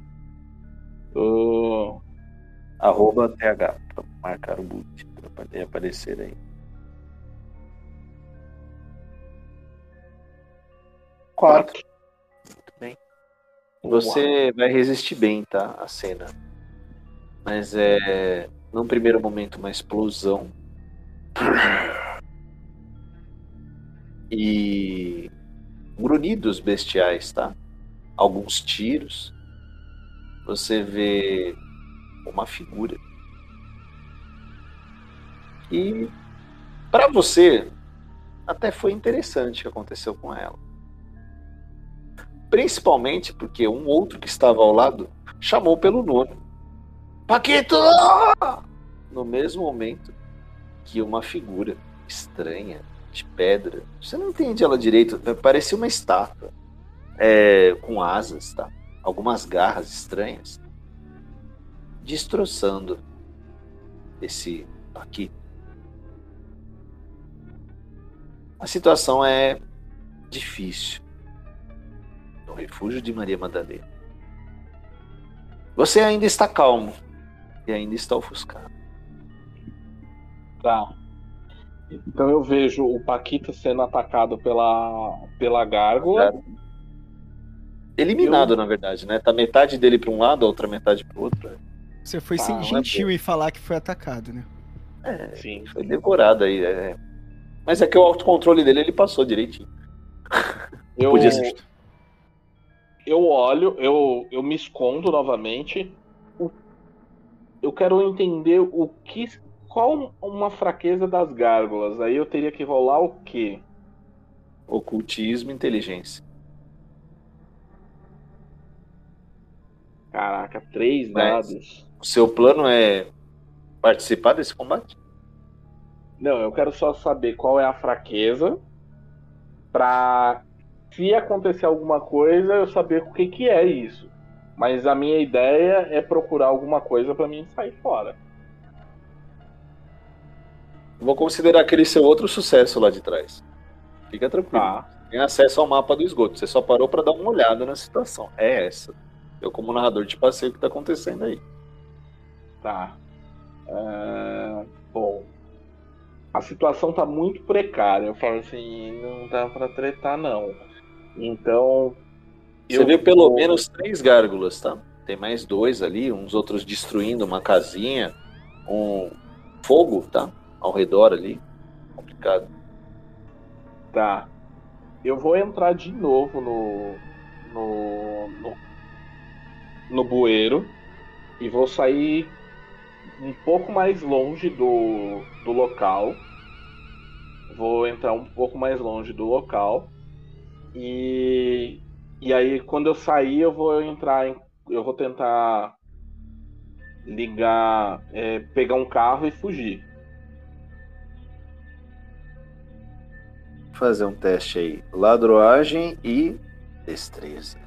Ah, Arroba TH pra marcar o boot. Pra poder aparecer aí. quatro. Você vai resistir bem, tá? A cena. Mas é. Num primeiro momento, uma explosão. E. Grunhidos bestiais, tá? Alguns tiros. Você vê uma figura. E. Pra você, até foi interessante o que aconteceu com ela. Principalmente porque um outro que estava ao lado chamou pelo nome. Paquito! No mesmo momento que uma figura estranha, de pedra, você não entende ela direito, parecia uma estátua é, com asas, tá? Algumas garras estranhas, destroçando esse Paquito. A situação é difícil no refúgio de Maria Madalena. Você ainda está calmo e ainda está ofuscado. Tá. Então eu vejo o Paquito sendo atacado pela, pela gárgula. Eliminado, Eu- na verdade, né? Tá metade dele para um lado, a outra metade para o outro. Você foi Ah, mas gentil em falar que foi atacado, né? Sim. Foi devorado aí. é. Mas é que o autocontrole dele ele passou direitinho. Eu, Podia ser. Eu olho, eu, eu me escondo novamente. Eu quero entender o que. Qual uma fraqueza das gárgulas? Aí eu teria que rolar o quê? Ocultismo e inteligência. Caraca, três Mas- dados. O seu plano é participar desse combate? Não, eu quero só saber qual é a fraqueza pra se acontecer alguma coisa, eu saber o que, que é isso. Mas a minha ideia é procurar alguma coisa para mim sair fora. Vou considerar aquele seu outro sucesso lá de trás. Fica tranquilo. Tá. Tem acesso ao mapa do esgoto. Você só parou para dar uma olhada na situação. É essa. Eu, como narrador, te passei o que tá acontecendo aí. Tá. É, Bom. A situação tá muito precária. Eu falo assim, não dá pra tretar, não. Então. Você eu viu pelo menos três gárgulas, tá? Tem mais dois ali, uns outros destruindo uma casinha, um fogo, tá? Ao redor ali. Complicado. Tá. Eu vou entrar de novo no. no. no, no bueiro. E vou sair um pouco mais longe do, do local. Vou entrar um pouco mais longe do local. E. E aí quando eu sair eu vou entrar em. Eu vou tentar ligar. é, pegar um carro e fugir. Fazer um teste aí. Ladroagem e destreza.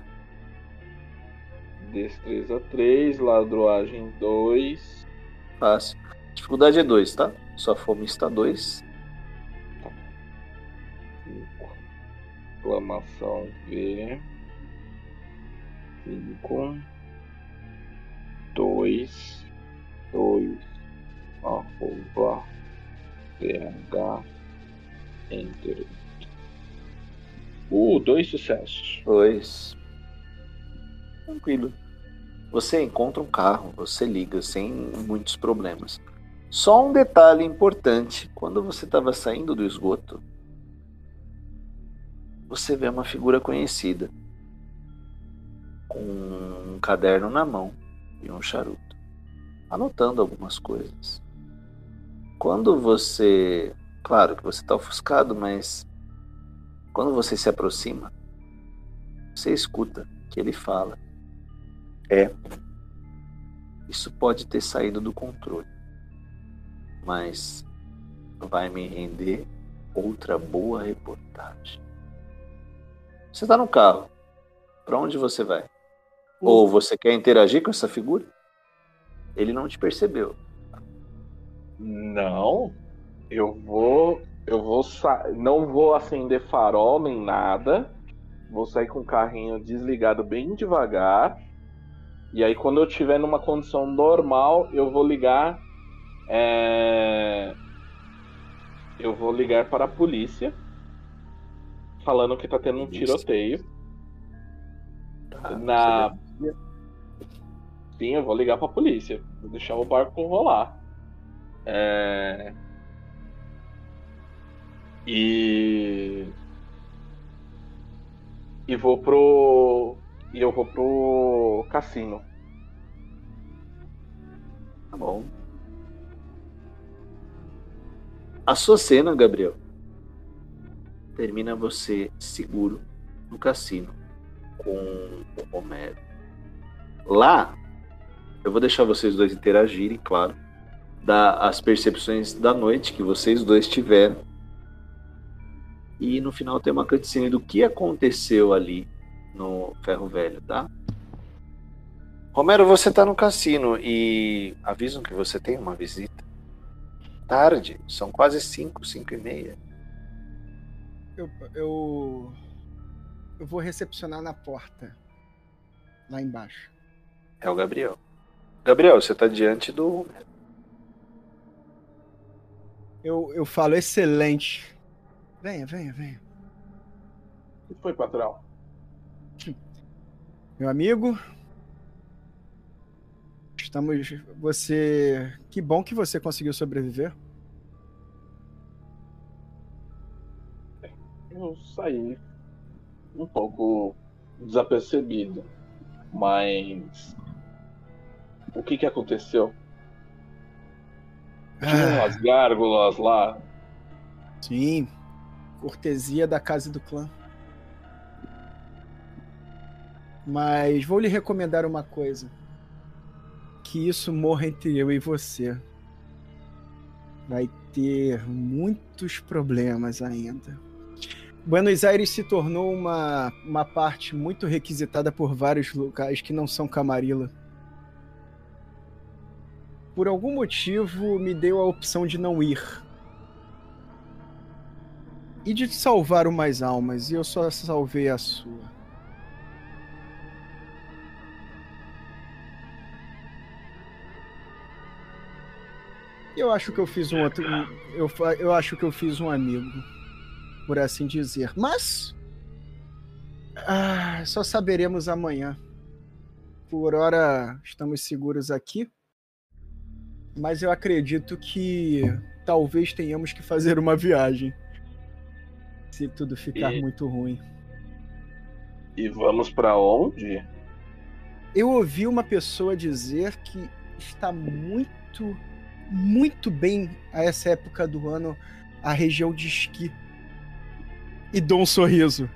Destreza 3, ladroagem 2. Fácil. Dificuldade é 2, tá? Sua fome está 2. Exclamação V. 5. 2. 2. Arroba. PH. Enter. Uh, dois sucessos. 2. Tranquilo. Você encontra um carro, você liga sem muitos problemas. Só um detalhe importante: quando você estava saindo do esgoto, você vê uma figura conhecida com um caderno na mão e um charuto, anotando algumas coisas. Quando você. Claro que você está ofuscado, mas quando você se aproxima, você escuta que ele fala. É. Isso pode ter saído do controle. Mas vai me render outra boa reportagem. Você está no carro. Para onde você vai? Ou você quer interagir com essa figura? Ele não te percebeu. Não. Eu vou. Eu vou. Não vou acender farol nem nada. Vou sair com o carrinho desligado bem devagar. E aí quando eu estiver numa condição normal, eu vou ligar. é, Eu vou ligar para a polícia. Falando que tá tendo um tiroteio. Tá? Na- Sim, eu vou ligar pra polícia. Vou deixar o barco rolar. É... E. E vou pro. E eu vou pro cassino. Tá bom. A sua cena, Gabriel, termina você seguro no cassino com o Romero. Lá, eu vou deixar vocês dois interagirem, claro, dar as percepções da noite que vocês dois tiveram. E no final tem uma cutscene do que aconteceu ali no Ferro Velho, tá? Romero, você tá no cassino e avisam que você tem uma visita. Tarde, são quase 5, 5 e meia. Eu, eu. Eu vou recepcionar na porta. Lá embaixo. É o Gabriel. Gabriel, você tá diante do. Eu, eu falo, excelente. Venha, venha, venha. O que foi, patrão? (laughs) Meu amigo. Estamos. Você. Que bom que você conseguiu sobreviver. Eu saí um pouco desapercebido. Mas. O que que aconteceu? Tinha umas gárgulas lá. Sim. Cortesia da casa do clã. Mas vou lhe recomendar uma coisa. Que isso morra entre eu e você. Vai ter muitos problemas ainda. Buenos Aires se tornou uma, uma parte muito requisitada por vários locais que não são Camarilla. Por algum motivo, me deu a opção de não ir. E de salvar umas almas, e eu só salvei a sua. Eu acho que eu fiz um outro. Eu, eu acho que eu fiz um amigo, por assim dizer. Mas. Ah, só saberemos amanhã. Por hora estamos seguros aqui. Mas eu acredito que talvez tenhamos que fazer uma viagem. Se tudo ficar e... muito ruim. E vamos para onde? Eu ouvi uma pessoa dizer que está muito muito bem a essa época do ano a região de esqui. E dou um sorriso.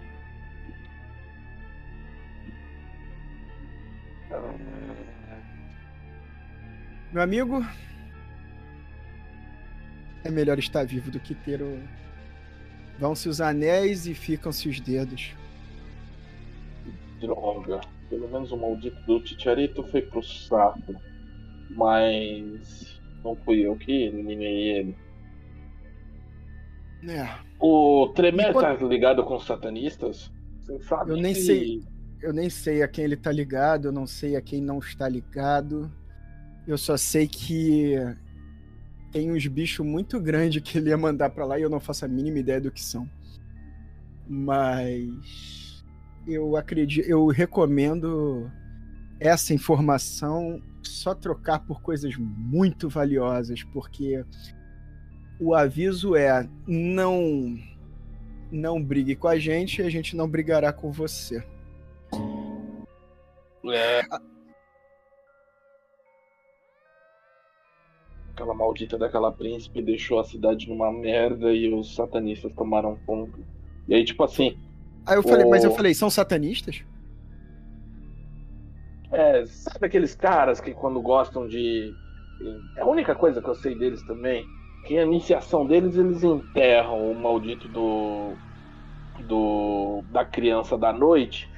Meu amigo, é melhor estar vivo do que ter o. Vão-se os anéis e ficam-se os dedos. Droga. Pelo menos o maldito do Titiarito foi pro saco. Mas. Não fui eu que eliminei ele. É. O Tremer quando... tá ligado com os satanistas? Você sabe eu nem que... sei. Eu nem sei a quem ele tá ligado, eu não sei a quem não está ligado. Eu só sei que tem uns bichos muito grandes que ele ia mandar para lá e eu não faço a mínima ideia do que são. Mas eu acredito, eu recomendo essa informação só trocar por coisas muito valiosas, porque o aviso é não não brigue com a gente e a gente não brigará com você. É. Aquela maldita daquela príncipe deixou a cidade numa merda e os satanistas tomaram conta. E aí, tipo assim. Aí eu falei, o... mas eu falei, são satanistas? É, sabe aqueles caras que quando gostam de. É a única coisa que eu sei deles também, que a iniciação deles eles enterram o maldito do. do da criança da noite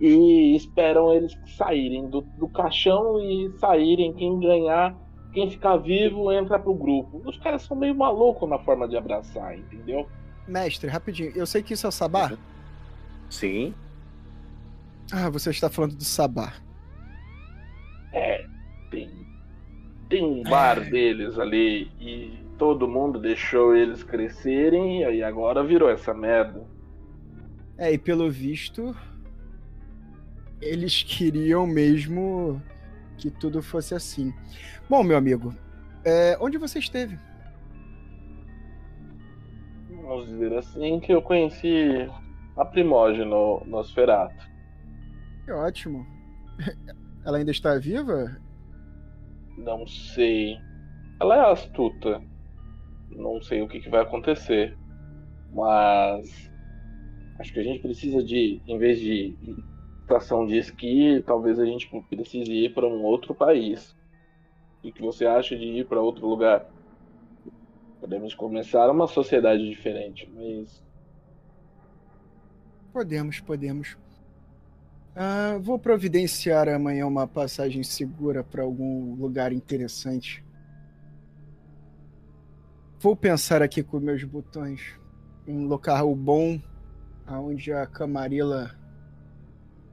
e esperam eles saírem do, do caixão e saírem. Quem ganhar, quem ficar vivo entra pro grupo. Os caras são meio malucos na forma de abraçar, entendeu? Mestre, rapidinho, eu sei que isso é o Sabá. Sim. Ah, você está falando do Sabá. É, tem, tem um bar é. deles ali e todo mundo deixou eles crescerem e aí agora virou essa merda. É, e pelo visto, eles queriam mesmo que tudo fosse assim. Bom, meu amigo, é, onde você esteve? Vamos dizer assim que eu conheci a Primógeno no Nosferato. Que ótimo. Ela ainda está viva? Não sei. Ela é astuta. Não sei o que, que vai acontecer. Mas. Acho que a gente precisa de, em vez de estação de esqui, talvez a gente precise ir para um outro país. O que você acha de ir para outro lugar? Podemos começar uma sociedade diferente, mas. Podemos, podemos. Ah, vou providenciar amanhã uma passagem segura para algum lugar interessante. Vou pensar aqui com meus botões. Um local bom, onde a Camarilla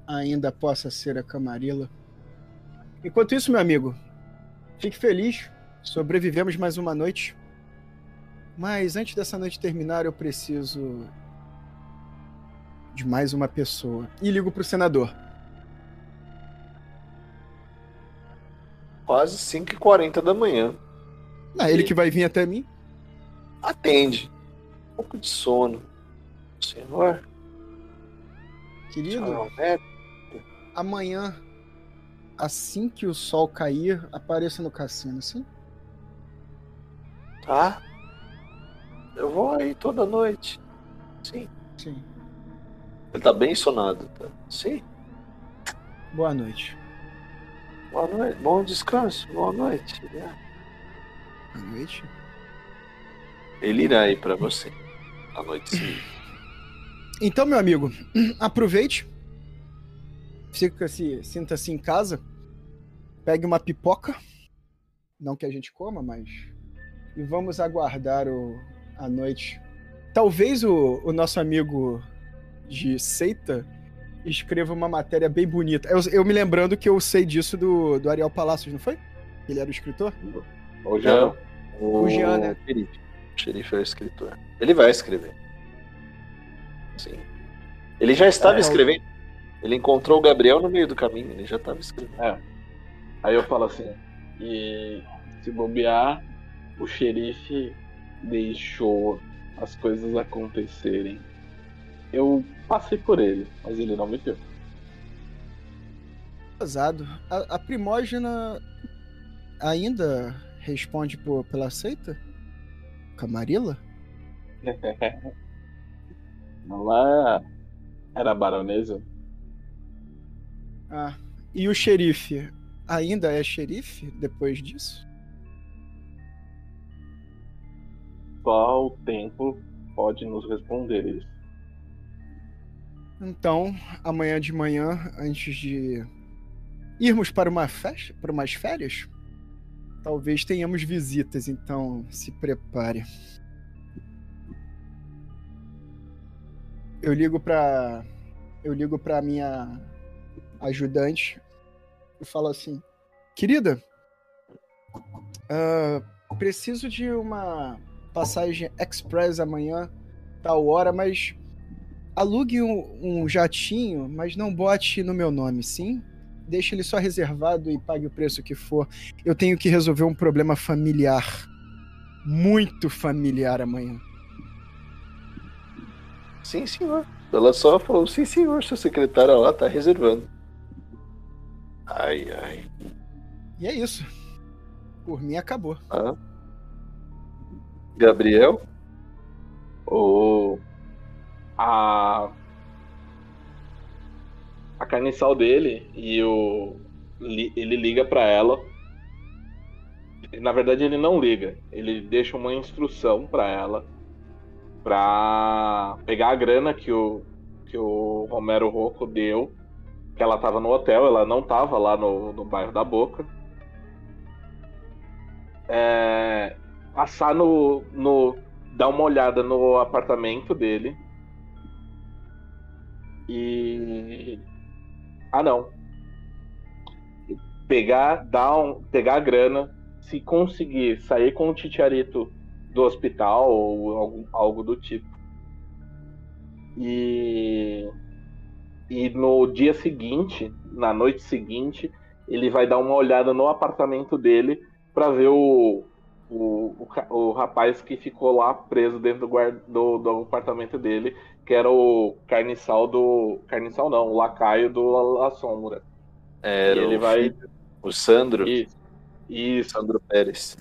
ainda possa ser a Camarilla. Enquanto isso, meu amigo, fique feliz. Sobrevivemos mais uma noite. Mas antes dessa noite terminar, eu preciso de mais uma pessoa. E ligo pro senador. Quase 5h40 da manhã. Ah, ele que vai vir até mim? Atende. Um pouco de sono. Senhor. Querido, amanhã, assim que o sol cair, apareça no cassino, sim? Tá. Eu vou aí toda noite. Sim. Sim. Ele tá bem sonado, tá? Sim. Boa noite. Boa noite. Bom descanso. Boa noite. Boa noite. Ele irá ir para você. À noite sim. Então, meu amigo, aproveite. Fica-se, sinta-se em casa. Pegue uma pipoca. Não que a gente coma, mas. E vamos aguardar o, a noite. Talvez o, o nosso amigo de seita escreva uma matéria bem bonita. Eu, eu, me lembrando que eu sei disso do, do Ariel Palacios, não foi? Ele era o escritor? O Jean. O, o Jean, né? O xerife é o escritor. Ele vai escrever. Sim. Ele já estava é, escrevendo. Ele encontrou o Gabriel no meio do caminho, ele já estava escrevendo. É. Aí eu falo assim, e se bobear, o xerife deixou as coisas acontecerem. Eu passei por ele, mas ele não me viu. Pesado. A, a primógena ainda responde por, pela seita? Camarilla? (laughs) Ela era baronesa. Ah, e o xerife ainda é xerife depois disso? Só o tempo pode nos responder isso. Então, amanhã de manhã, antes de irmos para uma festa, para umas férias, talvez tenhamos visitas, então se prepare. Eu ligo para eu ligo para minha ajudante e falo assim: "Querida, uh, preciso de uma passagem express amanhã, tal hora, mas alugue um, um jatinho, mas não bote no meu nome, sim? Deixe ele só reservado e pague o preço que for. Eu tenho que resolver um problema familiar. Muito familiar amanhã. Sim, senhor. Ela só falou: sim, senhor, seu secretário lá tá reservando. Ai, ai. E é isso. Por mim acabou. Ah. Gabriel? O. Oh a a carniçal dele e o ele liga para ela. Na verdade ele não liga, ele deixa uma instrução para ela para pegar a grana que o que o Romero Rocco deu, que ela tava no hotel, ela não tava lá no, no bairro da Boca. É, passar no, no dar uma olhada no apartamento dele e. Ah, não. Pegar, dar um, pegar a grana, se conseguir sair com o Titiarito do hospital ou algo, algo do tipo. E. E no dia seguinte, na noite seguinte, ele vai dar uma olhada no apartamento dele para ver o, o, o, o, rapaz que ficou lá preso dentro do, guarda, do, do, apartamento dele, que era o carniçal do. Carniçal não, o lacaio do La Sombra. Era e ele vai. Filho, o Sandro. Isso. Isso. Sandro Pérez.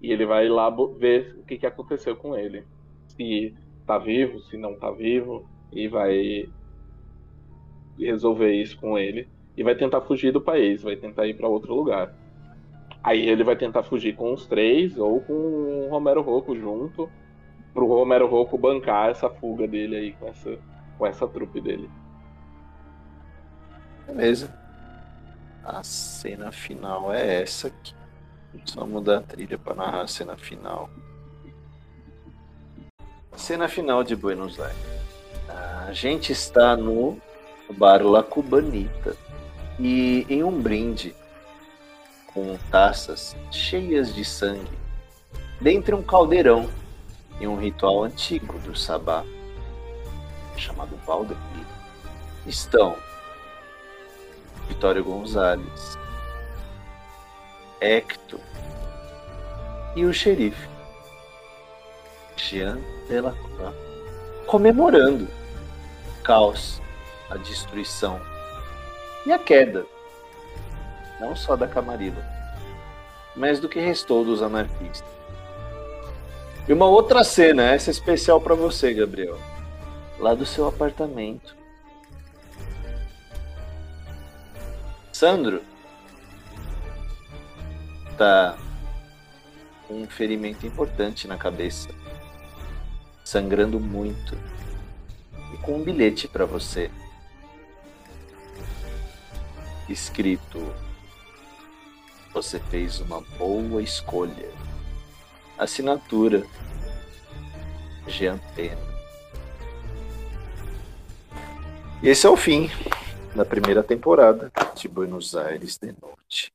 E ele vai lá ver o que, que aconteceu com ele. Se tá vivo, se não tá vivo. E vai resolver isso com ele. E vai tentar fugir do país, vai tentar ir para outro lugar. Aí ele vai tentar fugir com os três ou com o Romero Rocco junto, pro Romero Rocco bancar essa fuga dele aí com essa, com essa trupe dele. Beleza. A cena final é essa aqui. Só mudar a trilha para narrar a cena final. Cena final de Buenos Aires. A gente está no bar La Cubanita e em um brinde com taças cheias de sangue, dentre um caldeirão e um ritual antigo do Sabá, chamado Valdemir, estão Vitório Gonzalez, Hector e o xerife Jean Delacroix comemorando o caos, a destruição e a queda não só da Camarilla, mas do que restou dos anarquistas. E uma outra cena, essa é especial para você, Gabriel, lá do seu apartamento. Sandro tá com um ferimento importante na cabeça, sangrando muito. e com um bilhete para você. Escrito: Você fez uma boa escolha. Assinatura: Jean Pena. E esse é o fim da primeira temporada de Buenos Aires de Noite.